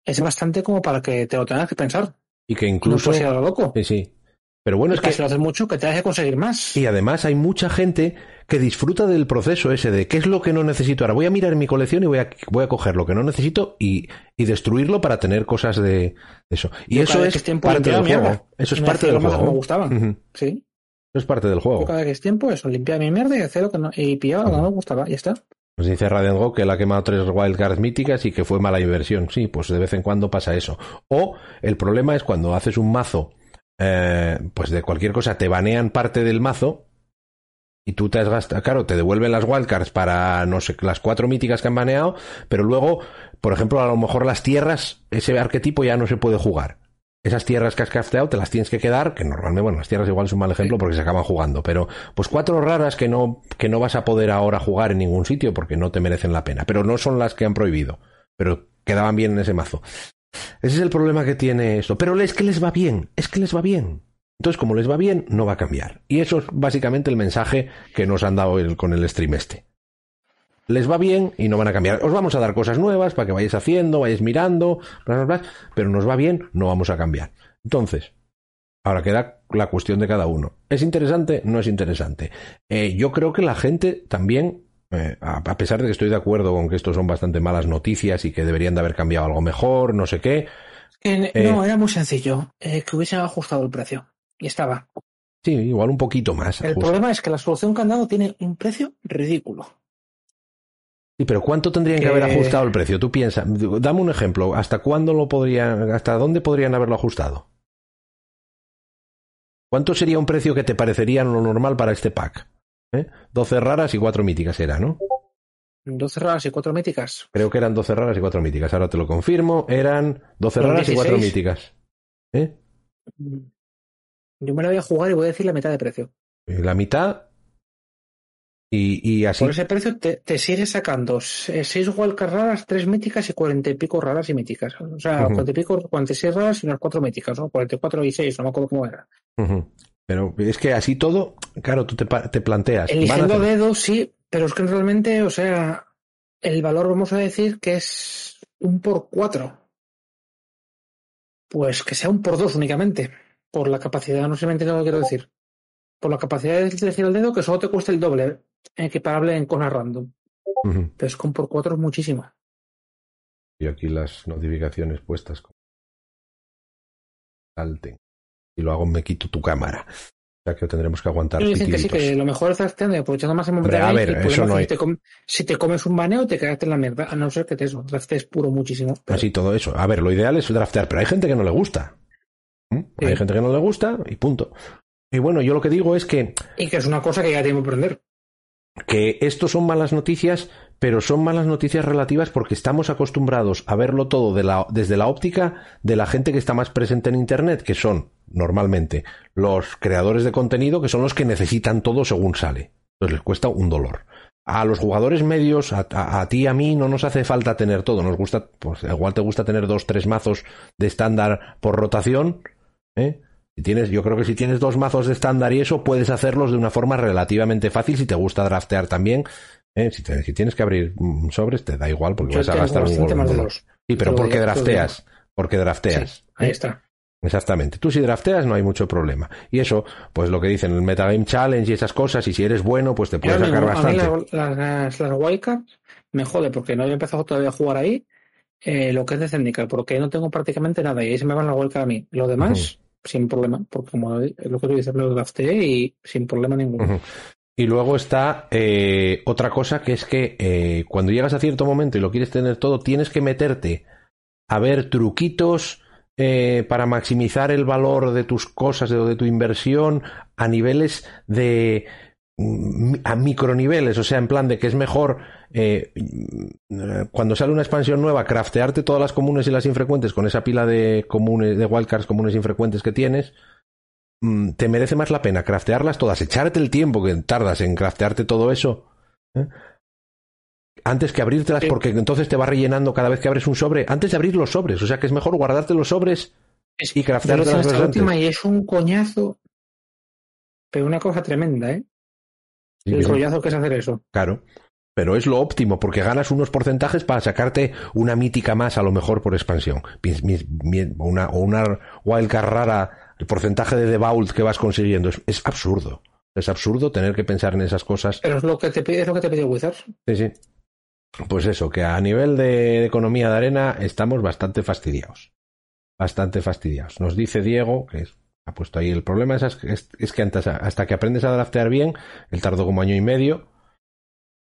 Es bastante como para que te lo tengas que pensar. Y que incluso. No loco. Sí, sí. Pero bueno, es, que, si lo haces mucho, que te que conseguir más. Y además hay mucha gente que disfruta del proceso ese de qué es lo que no necesito. Ahora voy a mirar mi colección y voy a, voy a coger lo que no necesito y, y destruirlo para tener cosas de eso. Y eso es, parte del juego. Eso es parte del juego. Me gustaban. Sí. Eso es parte del juego. cada que es tiempo, eso, limpiar mi mierda y hacer lo que no, y pillar lo que no me gustaba. Y está. Nos dice Radengo que él ha quemado tres wildcards míticas y que fue mala inversión. Sí, pues de vez en cuando pasa eso. O el problema es cuando haces un mazo, eh, pues de cualquier cosa, te banean parte del mazo y tú te has gastado, claro, te devuelven las wildcards para, no sé, las cuatro míticas que han baneado, pero luego, por ejemplo, a lo mejor las tierras, ese arquetipo ya no se puede jugar. Esas tierras que has crafteado te las tienes que quedar, que normalmente, bueno, las tierras igual es un mal ejemplo porque se acaban jugando, pero pues cuatro raras que no, que no vas a poder ahora jugar en ningún sitio porque no te merecen la pena, pero no son las que han prohibido, pero quedaban bien en ese mazo. Ese es el problema que tiene esto. Pero es que les va bien, es que les va bien. Entonces, como les va bien, no va a cambiar. Y eso es básicamente el mensaje que nos han dado con el stream este. Les va bien y no van a cambiar. Os vamos a dar cosas nuevas para que vayáis haciendo, vayáis mirando, bla, bla, bla, pero nos va bien, no vamos a cambiar. Entonces, ahora queda la cuestión de cada uno. ¿Es interesante? No es interesante. Eh, yo creo que la gente también, eh, a pesar de que estoy de acuerdo con que esto son bastante malas noticias y que deberían de haber cambiado algo mejor, no sé qué. Eh, no, era muy sencillo. que hubiesen ajustado el precio. Y estaba. Sí, igual un poquito más. El problema es que la solución que han dado tiene un precio ridículo. Sí, pero ¿cuánto tendrían que, haber ajustado el precio? Tú piensas, dame un ejemplo, ¿hasta cuándo lo podrían, hasta dónde podrían haberlo ajustado? ¿Cuánto sería un precio que te parecería lo normal para este pack? ¿Eh? 12 raras y 4 míticas era, ¿no? 12 raras y 4 míticas. Creo que eran 12 raras y 4 míticas, ahora te lo confirmo, eran 12 raras y 4 míticas. ¿Eh? Yo me la voy a jugar y voy a decir la mitad de precio. La mitad. Y, así. Por ese precio te, te sigues sacando 6 wildcards raras, 3 míticas y 40 y pico raras y míticas. O sea, 40 y pico, 46 raras y unas 4 míticas, ¿no? 44 y 6, no me acuerdo cómo era. Pero es que así todo, claro, tú te, te planteas. Eligiendo hacer... dedos, sí, pero es que realmente, o sea, el valor vamos a decir que es un por 4. Pues que sea un por 2 únicamente por la capacidad, no sé si me entiendo lo que quiero decir. Por la capacidad de elegir el dedo, que solo te cuesta el doble, equiparable en cosas random. Pero es con por cuatro es muchísimo. Y aquí las notificaciones puestas. Salten. Y lo hago, me quito tu cámara. O sea que tendremos que aguantar. Dicen que sí, que lo mejor es hacer aprovechando más el momento a ver, eso no hay... si, te comes un baneo, te quedaste en la mierda. A no ser que te eso, draftes puro muchísimo. Así todo eso. A ver, lo ideal es draftear, pero hay gente que no le gusta. Hay gente que no le gusta y punto. Y bueno, yo lo que digo es que... Y que es una cosa que ya tengo que aprender. Que esto son malas noticias, pero son malas noticias relativas porque estamos acostumbrados a verlo todo desde la óptica de la gente que está más presente en Internet, que son normalmente los creadores de contenido, que son los que necesitan todo según sale. Entonces les cuesta un dolor. A los jugadores medios, a, a, a ti a mí, no nos hace falta tener todo. Nos gusta, pues igual te gusta tener dos, tres mazos de estándar por rotación, ¿eh? Si tienes, yo creo que si tienes dos mazos de estándar y eso, puedes hacerlos de una forma relativamente fácil si te gusta draftear también. ¿eh? Si, tienes que abrir sobres, te da igual porque vas a gastar un Sí, pero porque drafteas. Porque drafteas. ahí ¿eh? está. Exactamente. Tú si drafteas no hay mucho problema. Y eso, pues lo que dicen el Metagame Challenge y esas cosas, y si eres bueno, pues te puedes sacar bastante. A mí las, las, me jode porque no he empezado todavía a jugar ahí lo que es de Zendikar, porque no tengo prácticamente nada y ahí se me van la wildcard a mí. Lo demás, sin problema, porque como lo que tú dices, lo drafté y sin problema ninguno. Y luego está eh, otra cosa que es que eh, cuando llegas a cierto momento y lo quieres tener todo, tienes que meterte a ver truquitos eh, para maximizar el valor de tus cosas o de tu inversión a niveles de mm, a microniveles, o sea, en plan de que es mejor eh, cuando sale una expansión nueva, craftearte todas las comunes y las infrecuentes con esa pila de comunes, de wildcards comunes infrecuentes que tienes, mm, te merece más la pena craftearlas todas, echarte el tiempo que tardas en craftearte todo eso, ¿eh? antes que abrírtelas, porque entonces te va rellenando cada vez que abres un sobre, antes de abrir los sobres, o sea que es mejor guardarte los sobres y craftearte las última y es un coñazo, pero una cosa tremenda, ¿eh? el rollazo que es hacer eso. Claro pero es lo óptimo porque ganas unos porcentajes para sacarte una mítica más a lo mejor por expansión. Una, o una wildcard rara, el porcentaje de devault que vas consiguiendo es, absurdo. Es absurdo tener que pensar en esas cosas. Pero es lo que te pide, es lo que te pide Wizards. Sí, sí. Pues eso, que a nivel de economía de arena estamos bastante fastidiados. Bastante fastidiados. Nos dice Diego, que ha puesto ahí el problema, es, es, que antes, hasta que aprendes a draftear bien, él tardó como año y medio,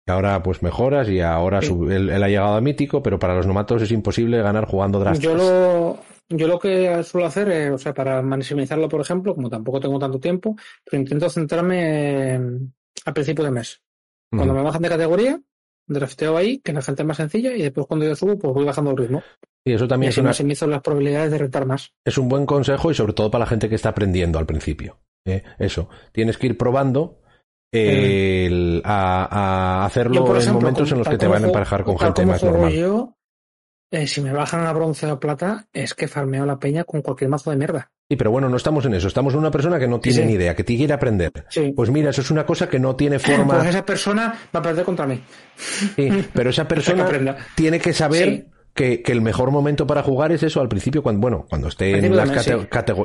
ahora pues mejoras y ahora él, ha llegado a mítico, pero para los nomatos es imposible ganar jugando drafts. Yo lo, yo lo que suelo hacer, es, o sea, para maximizarlo, por ejemplo, como tampoco tengo tanto tiempo, pero intento centrarme al principio de mes. Cuando me bajan de categoría, drafteo ahí, que la gente es más sencilla, y después cuando yo subo, pues voy bajando el ritmo. Y eso también y así maximizo las probabilidades de rentar más. Es un buen consejo y sobre todo para la gente que está aprendiendo al principio. ¿eh? Eso, tienes que ir probando el, a, hacerlo en momentos en los que te van a emparejar con gente más normal. Yo, eh, si me bajan a bronce o plata, es que farmeo la peña con cualquier mazo de mierda. Sí, pero bueno, no estamos en eso. Estamos en una persona que no tiene ni idea, que quiere aprender. Pues mira, eso es una cosa que no tiene forma. Pues esa persona va a perder contra mí. Sí, pero esa persona tiene que saber que, el mejor momento para jugar es eso al principio, cuando, bueno, cuando esté en las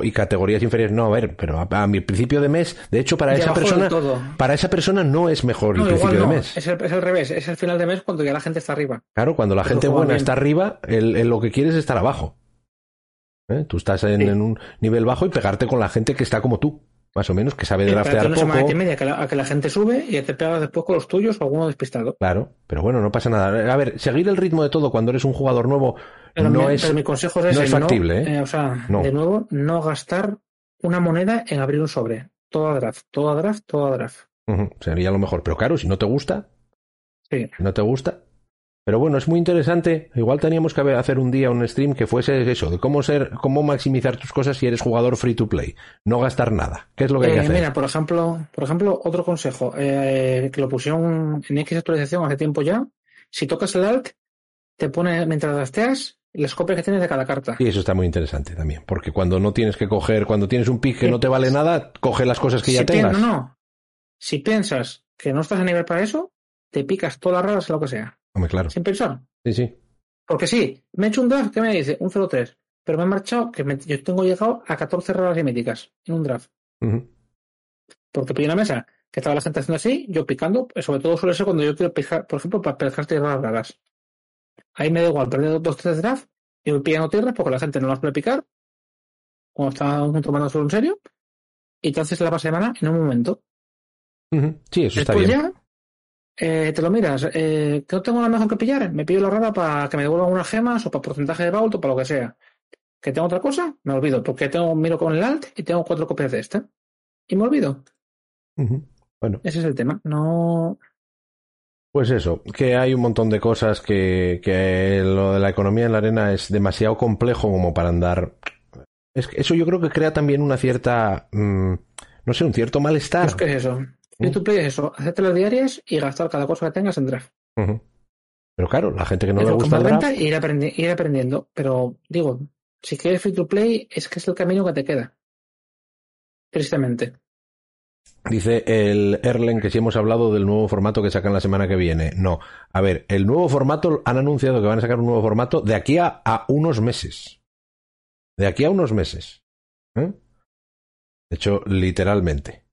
y categorías inferiores. No, a ver, pero a, mi principio de mes, de hecho, para esa persona, para esa persona no es mejor el principio de mes. Es el, revés, es el final de mes cuando ya la gente está arriba. Claro, cuando la gente buena está arriba, el, lo que quieres es estar abajo. ¿Eh? Tú estás en, un nivel bajo y pegarte con la gente que está como tú más o menos, que sabe draftear poco. media que la, a que la gente sube y te pegas después con los tuyos o alguno despistado. Claro, pero bueno, no pasa nada. A ver, seguir el ritmo de todo cuando eres un jugador nuevo no es, mi consejo es, no es factible. ¿eh? ¿eh? o sea, de nuevo, no gastar una moneda en abrir un sobre. Todo a draft, todo a draft, todo a draft. Sería lo mejor. Pero claro, si no te gusta, sí. no te gusta, pero bueno, es muy interesante. Igual teníamos que hacer un día un stream que fuese eso, de cómo ser, cómo maximizar tus cosas si eres jugador free to play. No gastar nada. ¿Qué es lo que hay que eh, hacer? Mira, por ejemplo, por ejemplo, otro consejo, eh, que lo pusieron en X actualización hace tiempo ya. Si tocas el alt, te pone, mientras gasteas, las copias que tienes de cada carta. Y eso está muy interesante también, porque cuando no tienes que coger, cuando tienes un pick que no te vale nada, coge las cosas que ya tengas. No, no. Si piensas que no estás a nivel para eso, te picas todas las raras o lo que sea. Claro. Sin pensar. Sí, sí. Porque sí, me he hecho un draft que me dice un 0-3, pero me he marchado que yo tengo llegado a 14 raras míticas en un draft. Porque pillé una mesa que estaba la gente haciendo así, yo picando, pues, sobre todo suele ser cuando yo quiero picar, por ejemplo, para pegar tierras raras. Ahí me da igual perder dos tres drafts y voy pillando tierras porque la gente no las puede picar cuando está tomando solo en serio. Y entonces la pasa de mana en un momento. Sí, eso está bien. Eh, te lo miras, eh, que no tengo nada mejor que pillar, me pido la rara para que me devuelvan unas gemas o para porcentaje de vault o para lo que sea. ¿Que tengo otra cosa? Me olvido, porque tengo, miro con el alt y tengo cuatro copias de este. Y me olvido. Bueno. Ese es el tema. No. Pues eso, que hay un montón de cosas que, que lo de la economía en la arena es demasiado complejo como para andar. Es que eso yo creo que crea también una cierta. Mm, no sé, un cierto malestar. ¿Qué es eso? Y tu play es eso, hacerte las diarias y gastar cada cosa que tengas en draft. Pero claro, la gente que no le gusta el draft... Ir, ir aprendiendo. Pero digo, si quieres free to play, es que es el camino que te queda. Tristemente. Dice el Erlen que si hemos hablado del nuevo formato que sacan la semana que viene. No. A ver, el nuevo formato, han anunciado que van a sacar un nuevo formato de aquí a, unos meses. De aquí a unos meses. ¿eh? De hecho, literalmente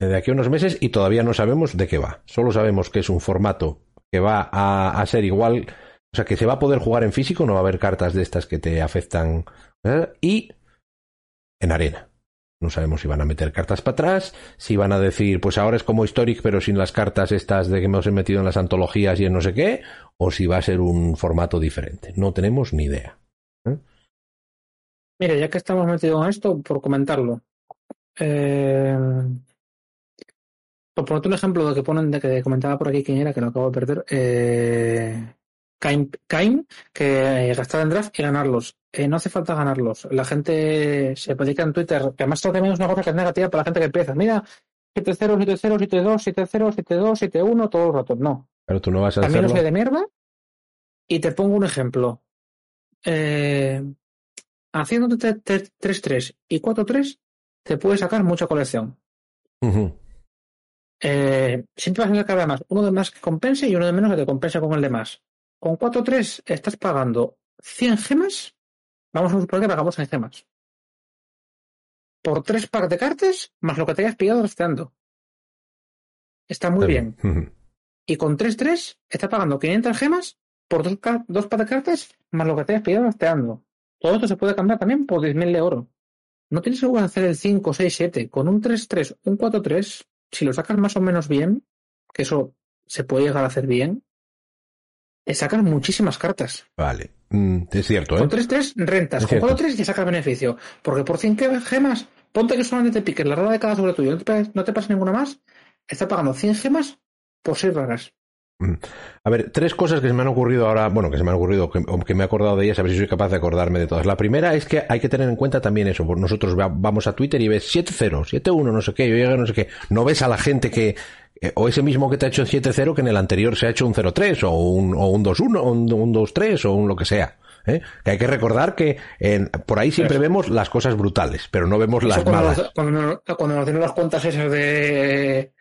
de aquí a unos meses y todavía no sabemos de qué va. Solo sabemos que es un formato que va a, ser igual, o sea, que se va a poder jugar en físico, no va a haber cartas de estas que te afectan. Y en arena. No sabemos si van a meter cartas para atrás, si van a decir, pues ahora es como Historic, pero sin las cartas estas de que hemos metido en las antologías y en no sé qué, o si va a ser un formato diferente. No tenemos ni idea. ¿eh? Mire, ya que estamos metidos en esto, por comentarlo. Eh, por ponerte un ejemplo de que ponen, de que comentaba por aquí quién era, que lo acabo de perder, eh, Kaim, que gastar en draft y ganarlos. Eh, no hace falta ganarlos. La gente se predica en Twitter, que además también es una cosa que es negativa para la gente que empieza. Mira, 7-0, 7-0, 7-2, 7-0, 7-2, 7-1, todos los ratos. No. Pero tú no vas a También soy de mierda. Y te pongo un ejemplo. Eh, haciendo 3-3 y 4-3, te puede sacar mucha colección. Eh, siempre vas a sacar además uno de más que compense y uno de menos que te compensa con el de más. Con 4-3 estás pagando 100 gemas. Vamos a suponer que pagamos 100 gemas. Por 3 packs de cartas más lo que te hayas pillado rastreando. Está muy bien. Y con 3-3 estás pagando 500 gemas por dos, dos packs de cartas más lo que te hayas pillado rastreando. Todo esto se puede cambiar también por 10.000 de oro. No tienes que hacer el 5, 6, 7. Con un 3-3, un 4-3, si lo sacas más o menos bien, que eso se puede llegar a hacer bien es sacar muchísimas cartas. Vale, mm, es cierto, ¿eh? Con 3-3 rentas, Es con cierto. 4-3 ya sacas beneficio. Porque por 100 que- gemas, ponte que solamente te piques la rara de cada sobre tuyo, no te, no te pasa ninguna más, estás pagando 100 gemas por 6 raras. A ver, tres cosas que se me han ocurrido ahora, bueno, que se me han ocurrido, que, que me he acordado de ellas, a ver si soy capaz de acordarme de todas. La primera es que hay que tener en cuenta también eso, nosotros va- vamos a Twitter y ves 7-0, 7-1, no sé qué, yo llegué no sé qué. No ves a la gente que, eh, o ese mismo que te ha hecho 7-0 que en el anterior se ha hecho un 0-3, o un, o un 2-1, o un, un 2-3, o un lo que sea. ¿eh? Que hay que recordar que en- por ahí siempre vemos las cosas brutales, pero no vemos las Eso cuando, malas. nos, cuando, nos- cuando nos dieron las cuentas esas de,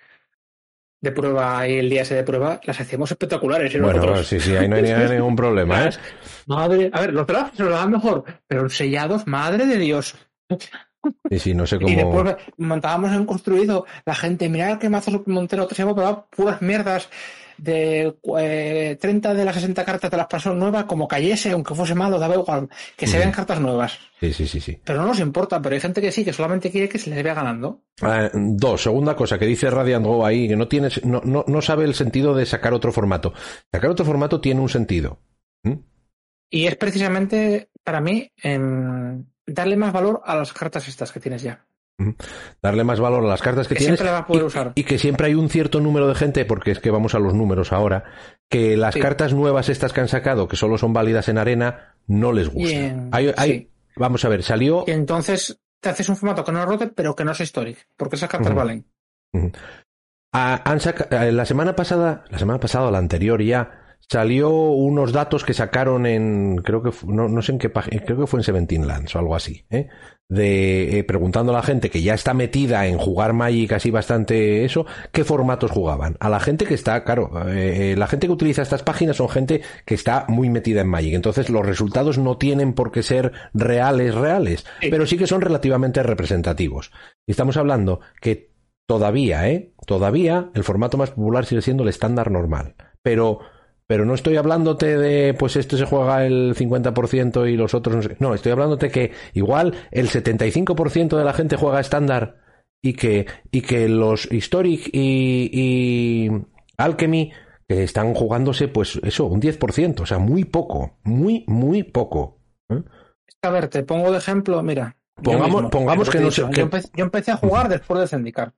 de prueba y el día ese de prueba, las hacíamos espectaculares. ¿eh? Bueno, nosotros. sí, sí, ahí no hay, ningún problema, ¿eh? Madre, a ver, los drafts se los dan mejor, pero sellados, madre de Dios. Sí, sí, no sé Y cómo. después montábamos en construido la gente, mirad qué mazos Montero que se llama, pero puras mierdas de eh, 30 de las 60 cartas de las personas nuevas, como cayese, aunque fuese malo, daba igual, que se vean cartas nuevas. Sí, sí, sí, sí. Pero no nos importa, pero hay gente que sí, que solamente quiere que se les vea ganando. Ah, dos, segunda cosa que dice Radiant Go ahí, que no tienes, no, no, no sabe el sentido de sacar otro formato. Sacar otro formato tiene un sentido. ¿Mm? Y es precisamente, para mí, darle más valor a las cartas estas que tienes ya. Darle más valor a las cartas que, Que tienes siempre las y, usar. y que siempre hay un cierto número de gente, porque es que vamos a los números ahora, que las Sí. cartas nuevas estas que han sacado, que solo son válidas en arena, no les gusta. Y en- Hay- hay- sí. Vamos a ver, salió Y entonces te haces un formato que no rote, pero que no es histórico, porque esas cartas valen. Ah, han saca- eh, la semana pasada, la semana pasada, o la anterior ya, salió unos datos que sacaron en, creo que, no, no sé en qué página, creo que fue en Seventeen Lands o algo así, ¿eh? De eh, preguntando a la gente que ya está metida en jugar Magic así bastante eso, qué formatos jugaban. A la gente que está, claro, eh, eh, la gente que utiliza estas páginas son gente que está muy metida en Magic, entonces los resultados no tienen por qué ser reales, reales, Sí. pero sí que son relativamente representativos. Y estamos hablando que todavía, ¿eh? Todavía el formato más popular sigue siendo el estándar normal. Pero, pero no estoy hablándote de, pues este se juega el 50% y los otros no sé. No, estoy hablándote que igual el 75% de la gente juega estándar y que, y que los Historic y, y Alchemy que están jugándose, pues eso, un 10%, o sea, muy poco, muy, muy poco. ¿eh? A ver, te pongo de ejemplo, mira. Pongamos- pongamos que no sé- Yo, empecé, yo empecé a jugar después de Zendikar.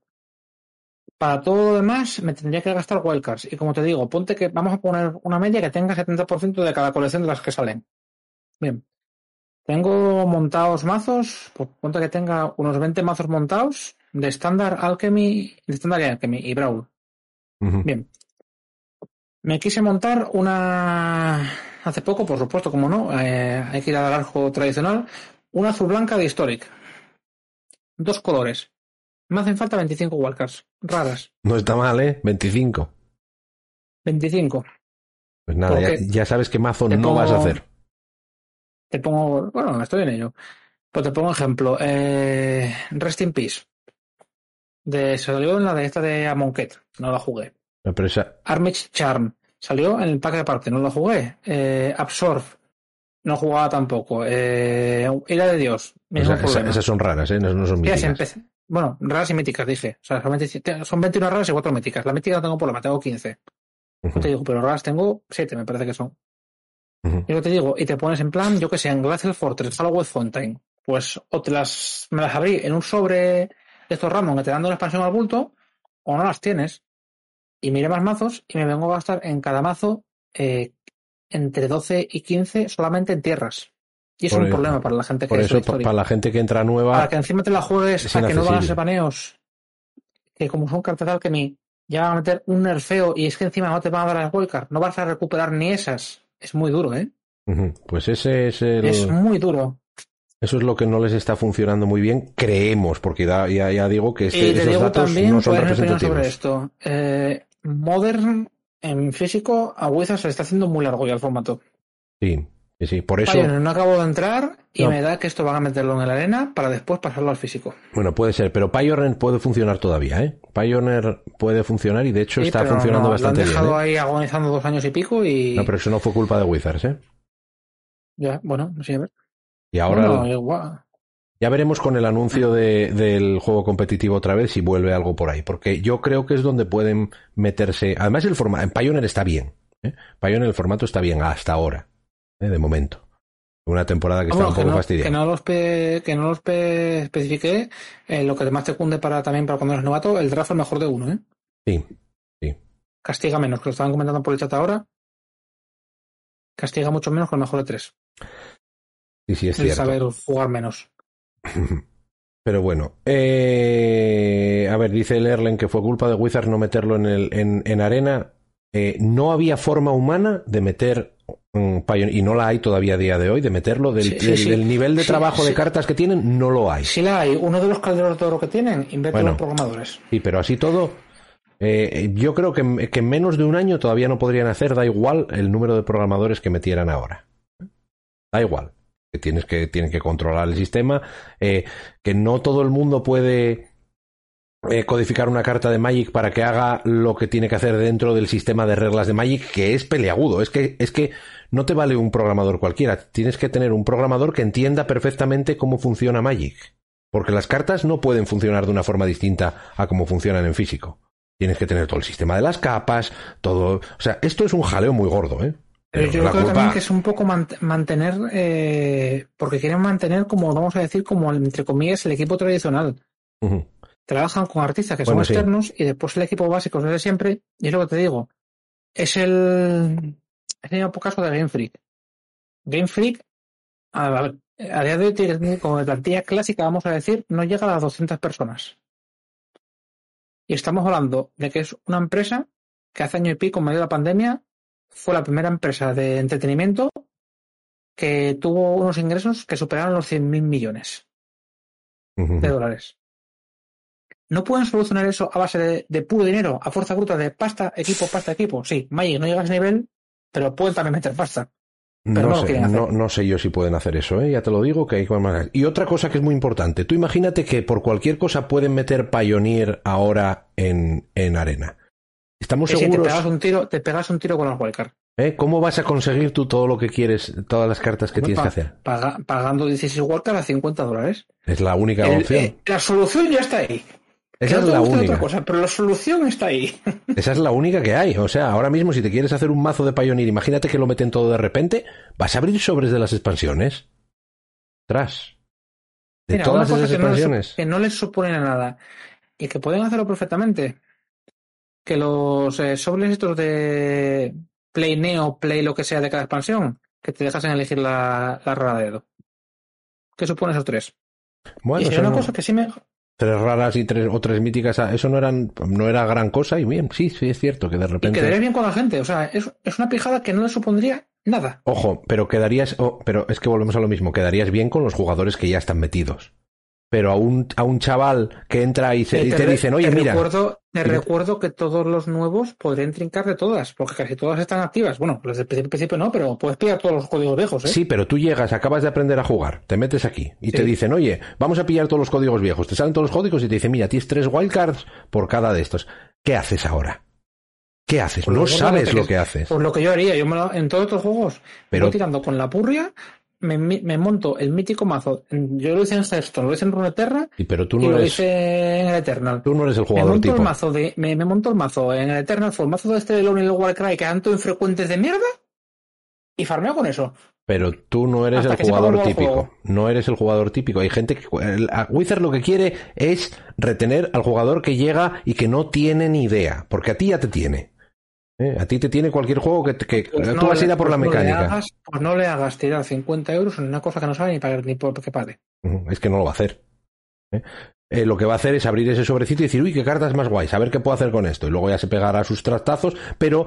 Para todo lo demás me tendría que gastar wildcards. Y como te digo, ponte que vamos a poner una media que tenga 70% de cada colección de las que salen. Bien. Tengo montados mazos, pues ponte que tenga unos 20 mazos montados de estándar Alchemy, de estándar y Alchemy y Brawl. Bien. Me quise montar una. Hace poco, por supuesto, como no, eh, hay que ir al arco tradicional. Una azul blanca de Historic. Dos colores. Me hacen falta 25 wildcards. Raras. No está mal, ¿eh? 25. 25. Pues nada, ya, sabes qué mazo no pongo- vas a hacer. Te pongo. Bueno, estoy en ello. Pues te pongo ejemplo. Eh, Rest in Peace. De, salió en la de esta de Amonkhet. No la jugué. Armage Charm. Salió en el pack de parte, no lo jugué. Eh, Absorb. No jugaba tampoco. Eh, Ira de Dios. Mismo esa- esas son raras, ¿eh? No, no son míticas. Bueno, raras y míticas, dije. O sea, solamente- son 21 raras y 4 míticas. La mítica no tengo problema, tengo 15. Ujú, Te digo, pero raras tengo 7, me parece que son. ujú. Y lo te digo, y te pones en plan, yo que sé, en Glacial Fortress, Halloween Fontaine. Pues o te las, me las abrí en un sobre de estos random que te dan una expansión al bulto, o no las tienes. Y miré más mazos y me vengo a gastar en cada mazo eh, entre 12 y 15 solamente en tierras. Y es Por un eso- problema para la gente que Por eso, para la gente que entra nueva, Para que encima te la juegues es a que no van a inaccesible. ser baneos. Que como son cartas de Alchemy, ya van a meter un nerfeo y es que encima no te van a dar las wildcard. No vas a recuperar ni esas. Es muy duro, ¿eh? pues ese es el, Es muy duro. eso es lo que no les está funcionando muy bien, creemos, porque da- ya, ya digo que este- y te esos digo datos también, no son ¿cuál es mi opinión sobre representativos. esto? Eh, Modern en físico a Wizards se le está haciendo muy largo ya el formato. Sí, sí, sí, por eso, no acabo de entrar y No. me da que esto van a meterlo en la arena para después pasarlo al físico. bueno, puede ser, pero Pioneer puede funcionar todavía, ¿eh? Pioneer puede funcionar y de hecho Sí, está funcionando no, bastante Lo han bien. dejado ¿eh? ahí agonizando dos años y pico y. No, pero eso no fue culpa de Wizards, ¿eh? Ya, bueno, no sé. a ver. Y ahora, Bueno, igual. Ya veremos con el anuncio de, del juego competitivo otra vez si vuelve algo por ahí, porque yo creo que es donde pueden meterse. Además, el formato en Pioneer está bien. ¿eh? Pioneer el formato está bien hasta ahora, ¿eh? de momento. Una temporada que está un poco fastidiada. Que no los, que no los especifique eh, lo que más te cunde para, también para cuando eres novato, el draft es mejor de uno, ¿eh? Sí, sí. Castiga menos, que lo estaban comentando por el chat ahora. Castiga mucho menos que el mejor de tres. Sí, sí, es el saber jugar menos. Pero bueno, eh, a ver, dice el Erlen que fue culpa de Wizards no meterlo en, el, en, en arena. Eh, no había forma humana de meter y no la hay todavía a día de hoy, de meterlo del, del, nivel de trabajo de cartas que tienen, no lo hay. Sí la hay. Uno de los calderos de oro que tienen, invierte los programadores. Sí, pero así todo, eh, yo creo que, que en menos de un año todavía no podrían hacer, da igual el número de programadores que metieran ahora. Da igual que tienes que, tienen que controlar el sistema, eh, que no todo el mundo puede eh, codificar una carta de Magic para que haga lo que tiene que hacer dentro del sistema de reglas de Magic, que es peleagudo. Es que, es que no te vale un programador cualquiera. Tienes que tener un programador que entienda perfectamente cómo funciona Magic. Porque las cartas no pueden funcionar de una forma distinta a cómo funcionan en físico. Tienes que tener todo el sistema de las capas, todo. O sea, esto es un jaleo muy gordo, ¿eh? Pero, yo creo también que es un poco mantener, eh, porque quieren mantener, como vamos a decir, como entre comillas, el equipo tradicional. Trabajan con artistas que son externos y después el equipo básico es de siempre. Y es lo que te digo. Es el, es el caso de Game Freak. Game Freak, a, a día de hoy, como de plantilla clásica, vamos a decir, no llega a las 200 personas. Y estamos hablando de que es una empresa que hace año y pico, en medio de la pandemia, fue la primera empresa de entretenimiento que tuvo unos ingresos que superaron los 100.000 millones de dólares. ¿No pueden solucionar eso a base de, puro dinero, a fuerza bruta de pasta, equipo, pasta, equipo? Sí, Magic no llega a ese nivel, pero pueden también meter pasta. Pero no, sé, no, sé yo si pueden hacer eso, ¿eh? ya te lo digo que hay más. Y otra cosa que es muy importante, tú imagínate que por cualquier cosa pueden meter Pioneer ahora en, en arena. Estamos seguros. te pegas un tiro, te pegas un tiro con el wildcard. ¿Eh? ¿Cómo vas a conseguir tú todo lo que quieres, todas las cartas que tienes que hacer? pagando 16 wildcard a 50 dólares. Es la única opción. Eh, la solución ya está ahí. Esa es la única. Cosa, pero la solución está ahí. Esa es la única que hay. O sea, ahora mismo si te quieres hacer un mazo de Pioneer, imagínate que lo meten todo de repente, vas a abrir sobres de las expansiones. Tras. De todas esas expansiones. que no les suponen nada y que pueden hacerlo perfectamente que los eh, sobres estos de Play Neo, Play lo que sea de cada expansión, que te dejas en elegir la, la rara dedo. ¿Qué supone esos tres? Bueno, y una cosa que sí me... Tres raras y tres o tres míticas, eso no eran no era gran cosa y bien, sí, sí es cierto que de repente... Y quedaría bien con la gente, o sea, es, es una pijada que no le supondría nada. Ojo, pero quedarías, oh, pero es que volvemos a lo mismo, quedarías bien con los jugadores que ya están metidos pero a un, a un chaval que entra y, se, te, y dicen, oye, mira. Recuerdo, te recuerdo que todos los nuevos podrían trincar de todas, porque casi todas están activas. Bueno, los del principio no, pero puedes pillar todos los códigos viejos. ¿eh? Sí, pero tú llegas, acabas de aprender a jugar, te metes aquí y te dicen, oye, vamos a pillar todos los códigos viejos. Te salen todos los códigos y te dicen, mira, tienes tres wildcards por cada de estos. ¿Qué haces ahora? ¿Qué haces? Pues no sabes lo que, haces. Pues lo que yo haría, yo en todos estos juegos, pero voy tirando con la purria me, monto el mítico mazo. Yo lo hice en Hearthstone, lo hice en Runeterra y, pero tú no lo hice en el Eternal. Tú no eres el jugador me monto tipo. El mazo de, me, monto el mazo en el Eternal, fue el mazo de este de Lone y el Warcry que tanto infrecuentes de mierda y farmeo con eso. Pero tú no eres el jugador típico. No eres el jugador típico. Hay gente que. A Wizard lo que quiere es retener al jugador que llega y que no tiene ni idea. Porque a ti ya te tiene. ¿Eh? A ti te tiene cualquier juego que, que pues tú vas a ir a por la pues mecánica. pues no le hagas tirar 50 euros en una cosa que no sabe ni pagar ni por qué pague. Es que no lo va a hacer. ¿eh? Eh, lo que va a hacer es abrir ese sobrecito y decir, uy, qué cartas más guays, a ver qué puedo hacer con esto. Y luego ya se pegará sus trastazos, pero,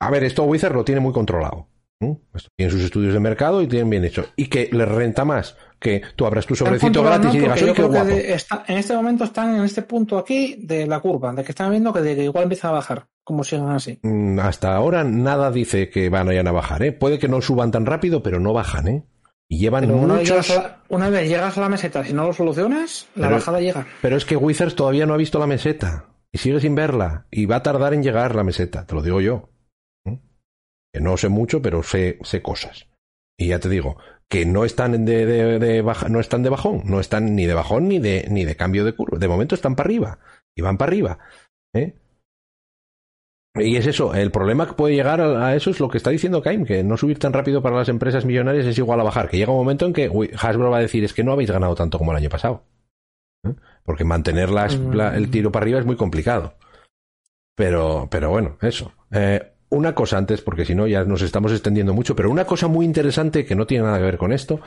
a ver, esto Wizard lo tiene muy controlado. tienen sus estudios de mercado y tienen bien hecho. Y que les renta más que tú abras tu sobrecito gratis y digas, qué guapo. en este momento están en este punto aquí de la curva, de que están viendo que, de que igual empieza a bajar como sigan así. Mm, hasta ahora nada dice que van a bajar, ¿eh? Puede que no suban tan rápido, pero no bajan, ¿eh? Y llevan muchos... Una vez, llegas a la meseta, si no lo solucionas, la bajada llega. Pero es que Wizards todavía no ha visto la meseta. Y sigue sin verla. Y va a tardar en llegar la meseta, te lo digo yo. Que no sé mucho, pero sé, sé cosas. Y ya te digo, que no están de, de, baja, no están de bajón, no están ni de bajón ni de, ni de cambio de curva. De momento están para arriba y van para arriba. ¿eh? Y es eso, el problema que puede llegar a, eso es lo que está diciendo Kaim, que no subir tan rápido para las empresas millonarias es igual a bajar, que llega un momento en que Hasbro va a decir es que no habéis ganado tanto como el año pasado. ¿eh? Porque mantener el tiro para arriba es muy complicado. Pero, pero bueno, eso. Eh, una cosa antes, porque si no ya nos estamos extendiendo mucho, pero una cosa muy interesante que no tiene nada que ver con esto,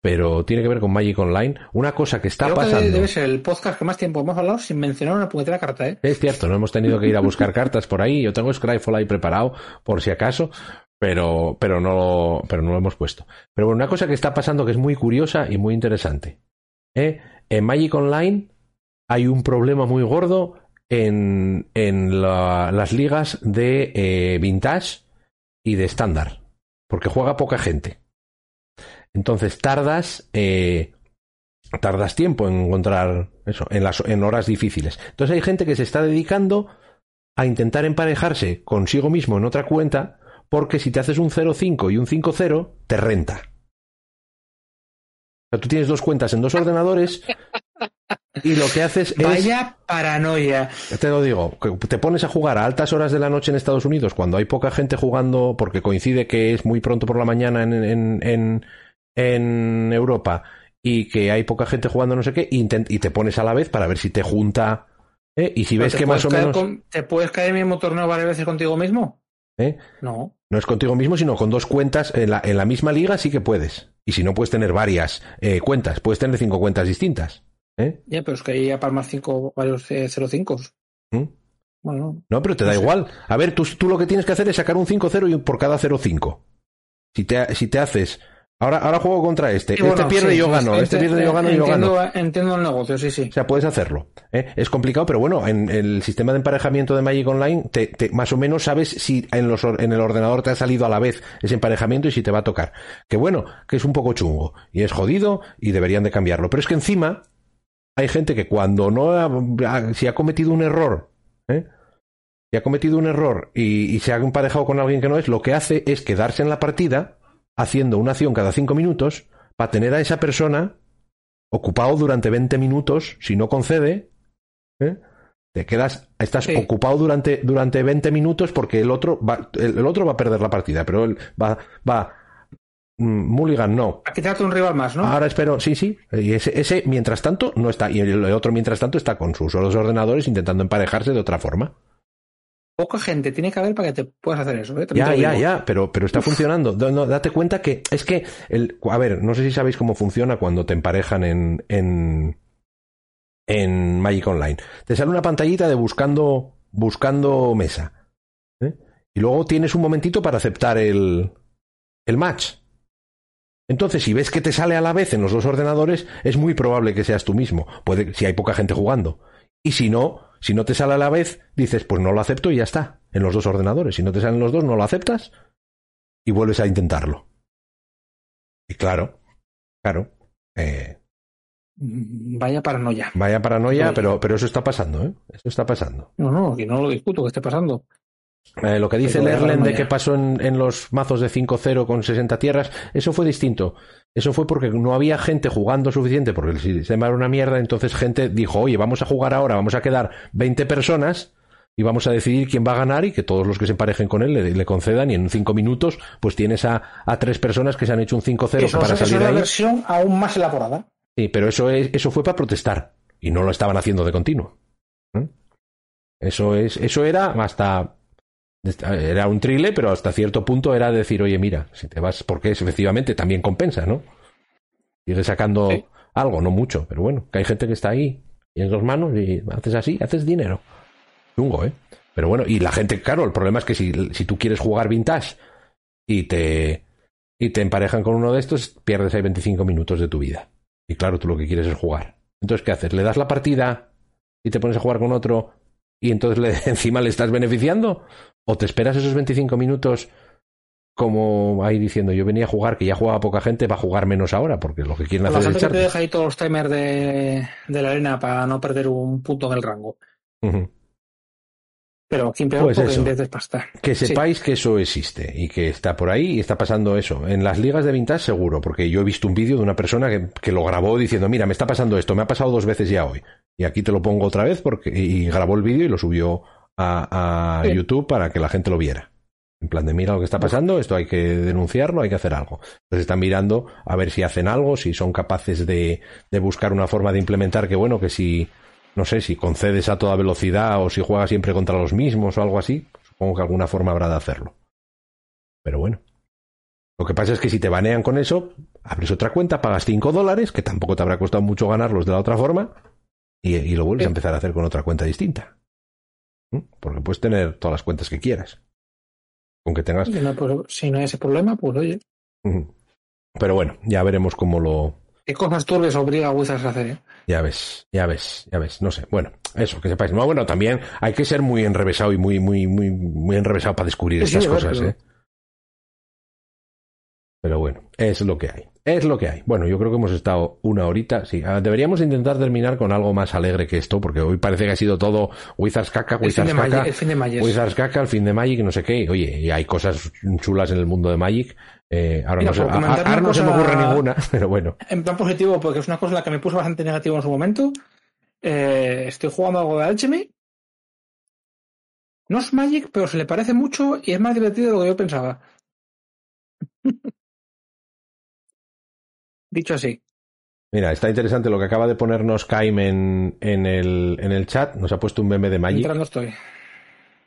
pero tiene que ver con Magic Online. Una cosa que está Creo pasando. Que debe ser el podcast que más tiempo hemos hablado sin mencionar una puñetera carta, ¿eh? Es cierto, no hemos tenido que ir a buscar cartas por ahí. Yo tengo Scryfall ahí preparado, por si acaso, pero, pero, no, pero no lo hemos puesto. Pero bueno, una cosa que está pasando que es muy curiosa y muy interesante. ¿eh? En Magic Online hay un problema muy gordo en, en las ligas de eh, vintage y de estándar, porque juega poca gente. Entonces tardas, eh, tardas tiempo en encontrar eso, en, las, en horas difíciles. Entonces hay gente que se está dedicando a intentar emparejarse consigo mismo en otra cuenta, porque si te haces un 0.5 y un 5.0, te renta. O sea, tú tienes dos cuentas en dos ordenadores y lo que haces es. Vaya paranoia. Te lo digo, te pones a jugar a altas horas de la noche en Estados Unidos cuando hay poca gente jugando porque coincide que es muy pronto por la mañana en, en, en, Europa y que hay poca gente jugando no sé qué y, te pones a la vez para ver si te junta. ¿eh? Y si ves que más o menos. ¿Te puedes caer en el mismo torneo varias veces contigo mismo? ¿Eh? No. No es contigo mismo, sino con dos cuentas en la, en la misma liga sí que puedes. Y si no, puedes tener varias eh, cuentas. Puedes tener cinco cuentas distintas. ¿Eh? Ya, pero es que hay para más cinco, varios 0-5. ¿Mm? Bueno. No, pero te da igual. A ver, tú, tú, lo que tienes que hacer es sacar un 5-0 por cada 0-5. Si te, si te haces Ahora, ahora juego contra este. este pierde y yo gano. Este pierde y yo gano y yo gano. Entiendo el negocio, sí, sí. O sea, puedes hacerlo. ¿eh? Es complicado, pero bueno, en el sistema de emparejamiento de Magic Online, te, te, más o menos sabes si en, los, en el ordenador te ha salido a la vez ese emparejamiento y si te va a tocar. Que bueno, que es un poco chungo. Y es jodido y deberían de cambiarlo. Pero es que encima, hay gente que cuando no ha, si ha cometido un error, ¿eh? si ha cometido un error y, y se ha emparejado con alguien que no es, lo que hace es quedarse en la partida haciendo una acción cada cinco minutos para tener a esa persona ocupado durante 20 minutos, si no concede, ¿eh? te quedas, estás ocupado durante, durante 20 minutos porque el otro, va, el, otro va a perder la partida, pero él va, va, mm, Mulligan no. A quitarte un rival más, ¿no? Ahora espero, sí, sí. Y ese, ese, mientras tanto, no está. Y el otro, mientras tanto, está con sus otros ordenadores intentando emparejarse de otra forma poca gente tiene que haber para que te puedas hacer eso. ¿eh? Ya, ya, ya, pero, pero está funcionando. No, date cuenta que es que, el, a ver, no sé si sabéis cómo funciona cuando te emparejan en, en, en Magic Online. Te sale una pantallita de buscando, buscando mesa. ¿eh? Y luego tienes un momentito para aceptar el, el match. Entonces, si ves que te sale a la vez en los dos ordenadores, es muy probable que seas tú mismo. Puede, si hay poca gente jugando. Y si no, si no te sale a la vez, dices, pues no lo acepto y ya está, en los dos ordenadores. Si no te salen los dos, no lo aceptas y vuelves a intentarlo. Y claro, claro. Eh, vaya paranoia. Vaya paranoia, pero, pero eso está pasando, ¿eh? Eso está pasando. No, no, y no lo discuto que esté pasando. Eh, lo que dice Lerlen de que pasó en, en los mazos de 5-0 con 60 tierras, eso fue distinto. Eso fue porque no había gente jugando suficiente, porque el sistema era una mierda, entonces gente dijo, oye, vamos a jugar ahora, vamos a quedar 20 personas y vamos a decidir quién va a ganar y que todos los que se emparejen con él le, concedan y en 5 minutos pues tienes a, a, tres personas que se han hecho un 5-0 para salir es una versión aún más elaborada. Sí, pero eso, es, eso fue para protestar y no lo estaban haciendo de continuo. ¿eh? Eso, es, eso era hasta era un trile, pero hasta cierto punto era decir, oye, mira, si te vas, porque efectivamente también compensa, ¿no? Sigue sacando algo, no mucho, pero bueno, que hay gente que está ahí y en dos manos y haces así, haces dinero. Chungo, ¿eh? Pero bueno, y la gente, claro, el problema es que si, si tú quieres jugar vintage y te, y te emparejan con uno de estos, pierdes ahí 25 minutos de tu vida. Y claro, tú lo que quieres es jugar. Entonces, ¿qué haces? ¿Le das la partida y te pones a jugar con otro y entonces le, encima le estás beneficiando? ¿O te esperas esos 25 minutos como ahí diciendo, yo venía a jugar, que ya jugaba poca gente, va a jugar menos ahora, porque lo que quieren hacer es echar. te deja ahí todos los timers de, de, la arena para no perder un punto en el rango. Pero aquí peor pues en vez de. Que sepáis que eso existe y que está por ahí y está pasando eso. En las ligas de vintage seguro, porque yo he visto un vídeo de una persona que, lo grabó diciendo, mira, me está pasando esto, me ha pasado dos veces ya hoy. Y aquí te lo pongo otra vez porque y grabó el vídeo y lo subió a, YouTube para que la gente lo viera. En plan de mira lo que está pasando, esto hay que denunciarlo, hay que hacer algo. Entonces están mirando a ver si hacen algo, si son capaces de, de buscar una forma de implementar que bueno, que si no sé si concedes a toda velocidad o si juegas siempre contra los mismos o algo así. Supongo que alguna forma habrá de hacerlo. Pero bueno. Lo que pasa es que si te banean con eso, abres otra cuenta, pagas 5 dólares, que tampoco te habrá costado mucho ganarlos de la otra forma, y, lo vuelves a empezar a hacer con otra cuenta distinta. ¿Mm? Porque puedes tener todas las cuentas que quieras. Aunque tengas. Pues, si no hay ese problema, pues oye. Pero bueno, ya veremos cómo lo, ¿Qué cosas turbias obliga a Wizards a hacer? Eh? Ya ves, ya ves, ya ves. No sé. Bueno, eso, que sepáis. No, bueno, también hay que ser muy enrevesado y muy, muy, muy, muy enrevesado para descubrir estas cosas, ¿eh? Pero bueno, es lo que hay. Es lo que hay. Bueno, yo creo que hemos estado una horita. Sí, ah, deberíamos intentar terminar con algo más alegre que esto, porque hoy parece que ha sido todo Wizards caca, Wizards caca, el fin de Magic. Wizards caca, el fin de Magic, no sé qué. Oye, y hay cosas chulas en el mundo de Magic. Eh, ahora no, se, me ocurre ninguna, pero bueno. En plan positivo, porque es una cosa la que me puso bastante negativo en su momento. Eh, estoy jugando algo de Alchemy. No es Magic, pero se le parece mucho y es más divertido de lo que yo pensaba. Dicho así. Mira, está interesante lo que acaba de ponernos Kaim en, en, el, en el chat. Nos ha puesto un meme de Magic. no estoy.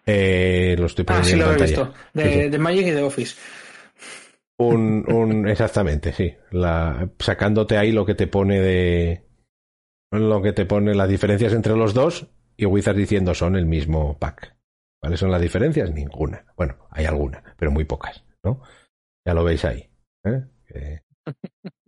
Eh, lo estoy poniendo ah, sí, lo he visto. De, de Magic y de Office. Un, un, exactamente, sí. La, sacándote ahí lo que te pone de. Lo que te pone las diferencias entre los dos y Wizards diciendo son el mismo pack. ¿Cuáles son las diferencias? Ninguna. Bueno, hay alguna, pero muy pocas, ¿no? Ya lo veis ahí. ¿eh?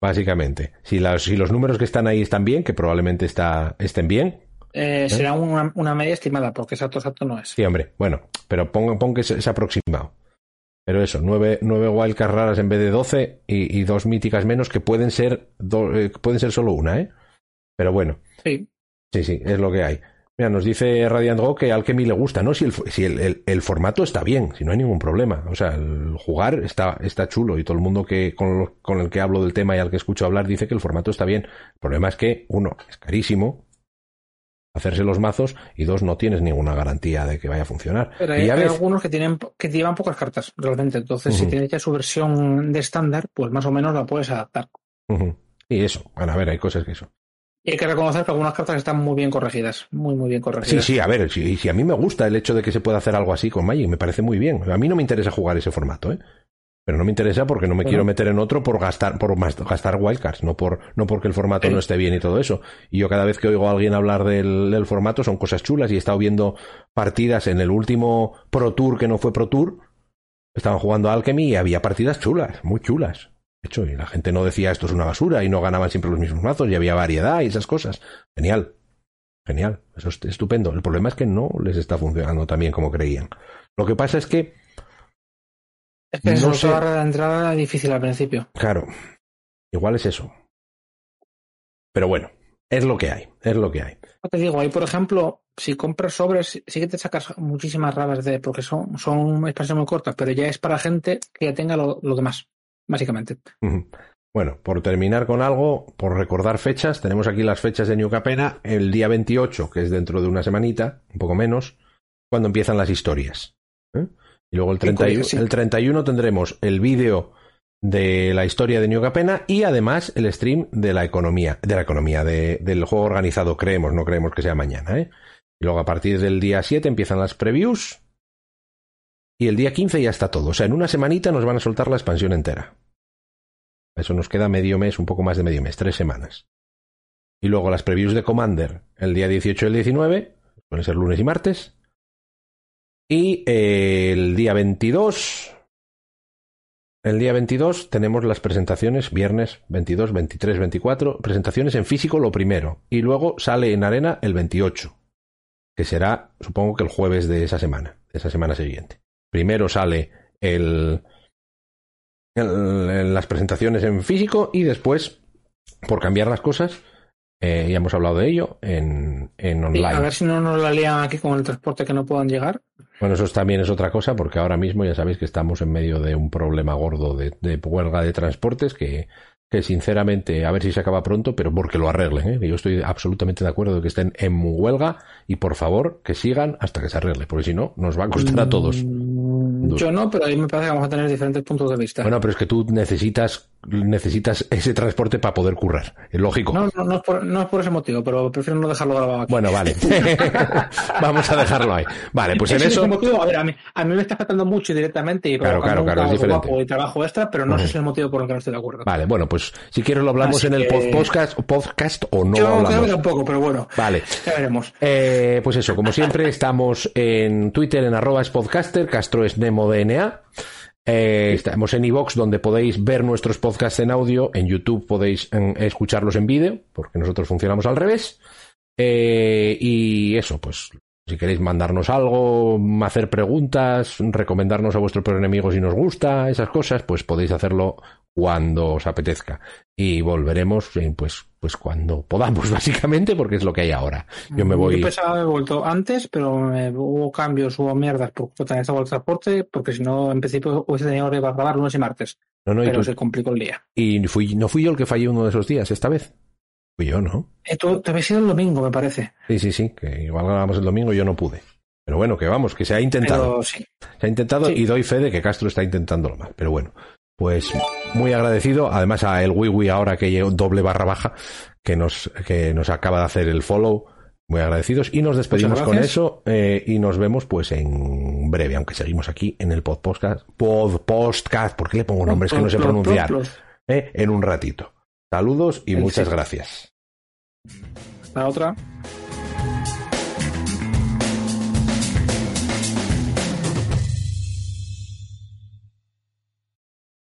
básicamente, si, si los números que están ahí están bien, que probablemente está, estén bien, eh, ¿Eh? Será una, una, media estimada, porque exacto, exacto no es. Sí, hombre, bueno, pero pon, pon que es, aproximado. Pero eso, nueve, nueve wildcards raras en vez de doce y, dos míticas menos que pueden ser, eh, pueden ser solo una, ¿eh? Pero bueno. Sí. Sí, sí, es lo que hay. Mira, nos dice Radiant Go que al que mí le gusta, ¿no? Si, el, si el, el, formato está bien, si no hay ningún problema. O sea, el jugar está, está chulo y todo el mundo que con, con el que hablo del tema y al que escucho hablar dice que el formato está bien. El problema es que, uno, es carísimo, hacerse los mazos y dos, no tienes ninguna garantía de que vaya a funcionar. Pero hay, algunos que tienen que llevan pocas cartas realmente, entonces si tienes ya su versión de estándar, pues más o menos la puedes adaptar. Y eso, bueno, a ver, hay cosas que eso. Y hay que reconocer que algunas cartas están muy bien corregidas, muy, muy bien corregidas. Sí, sí, a ver, si, si a mí me gusta el hecho de que se pueda hacer algo así con Magic, me parece muy bien. A mí no me interesa jugar ese formato, ¿eh? pero no me interesa porque no me quiero meter en otro por gastar por gastar wildcards, no por no porque el formato no esté bien y todo eso. Y yo cada vez que oigo a alguien hablar del, formato son cosas chulas y he estado viendo partidas en el último Pro Tour que no fue Pro Tour, estaban jugando Alchemy y había partidas chulas, muy chulas. De hecho, y la gente no decía esto es una basura y no ganaban siempre los mismos mazos y había variedad y esas cosas. Genial. Genial. Eso es estupendo. El problema es que no les está funcionando tan bien como creían. Lo que pasa es que es que no barra de entrada difícil al principio. Claro. Igual es eso. Pero bueno, es lo que hay, es lo que hay. Te digo, ahí por ejemplo, si compras sobres, sí que te sacas muchísimas rabas de, porque son, son expansiones muy cortas, pero ya es para gente que ya tenga lo, lo demás, básicamente. Bueno, por terminar con algo, por recordar fechas, tenemos aquí las fechas de New Capena, el día 28, que es dentro de una semanita, un poco menos, cuando empiezan las historias. ¿eh? Y luego el 31, el 31 tendremos el vídeo de la historia de New Capena y además el stream de la economía, de la economía, del juego organizado, creemos, no creemos que sea mañana, ¿eh? Y luego a partir del día 7 empiezan las previews y el día 15 ya está todo. O sea, en una semanita nos van a soltar la expansión entera. Eso nos queda medio mes, un poco más de medio mes, tres semanas. Y luego las previews de Commander el día 18 y el 19, pueden ser lunes y martes. Y eh, el día 22, el día 22 tenemos las presentaciones, viernes 22, 23, 24, presentaciones en físico lo primero. Y luego sale en arena el 28, que será, supongo que el jueves de esa semana, de esa semana siguiente. Primero sale el, el, las presentaciones en físico y después, por cambiar las cosas, Eh, ya hemos hablado de ello en, en online. a ver si no nos la lían aquí con el transporte que no puedan llegar. Bueno, eso también es otra cosa, porque ahora mismo ya sabéis que estamos en medio de un problema gordo de, de huelga de transportes que que sinceramente, a ver si se acaba pronto, pero porque lo arreglen. ¿eh? Yo estoy absolutamente de acuerdo de que estén en huelga y por favor que sigan hasta que se arregle, porque si no, nos va a costar a todos. Yo no, pero ahí me parece que vamos a tener diferentes puntos de vista. Bueno, pero es que tú necesitas necesitas ese transporte para poder currar. Es lógico. No, no, no, es por, no es por ese motivo, pero prefiero no dejarlo grabado aquí. Bueno, vale. Vamos a dejarlo ahí. Vale, pues en eso. Motivo, a ver, a mí, a mí me está afectando mucho directamente y claro, claro, claro, es diferente. Y trabajo extra, pero no sé si es el motivo por el que no estoy de acuerdo. Vale, bueno, pues si quieres lo hablamos en el podcast, podcast o no Yo lo hablamos. Creo tampoco, pero bueno. Vale. Ya veremos. Eh, pues eso, como siempre, estamos en Twitter en arroba podcaster, Castro es Nemo DNA. Eh, estamos en iVox donde podéis ver nuestros podcasts en audio. En YouTube podéis en, escucharlos en vídeo, porque nosotros funcionamos al revés. Eh, y eso, pues si queréis mandarnos algo, hacer preguntas, recomendarnos a vuestro peor enemigo si nos gusta, esas cosas, pues podéis hacerlo cuando os apetezca. Y volveremos, pues, pues cuando podamos, básicamente, porque es lo que hay ahora. Yo me voy. Yo pensaba haber vuelto antes, pero hubo cambios, hubo mierdas por tener el transporte, porque si no, en principio hubiese tenido que grabar lunes y martes. No, no, pero se complicó el día. Y fui, no fui yo el que fallé uno de esos días esta vez. Fui yo, ¿no? Eh, tú, te habías ido el domingo, me parece. Sí, sí, sí, que igual grabamos el domingo y yo no pude. Pero bueno, que vamos, que se ha intentado. sí. Se ha intentado y doy fe de que Castro está intentándolo mal. Pero bueno, pues muy agradecido. Además a el Wiwi ahora que doble barra baja que nos, que nos acaba de hacer el follow. Muy agradecidos. Y nos despedimos con eso eh, y nos vemos pues en breve, aunque seguimos aquí en el pod podcast. Pod podcast, ¿por qué le pongo nombres que no sé pronunciar? Eh, en un ratito. Saludos y muchas gracias. La otra.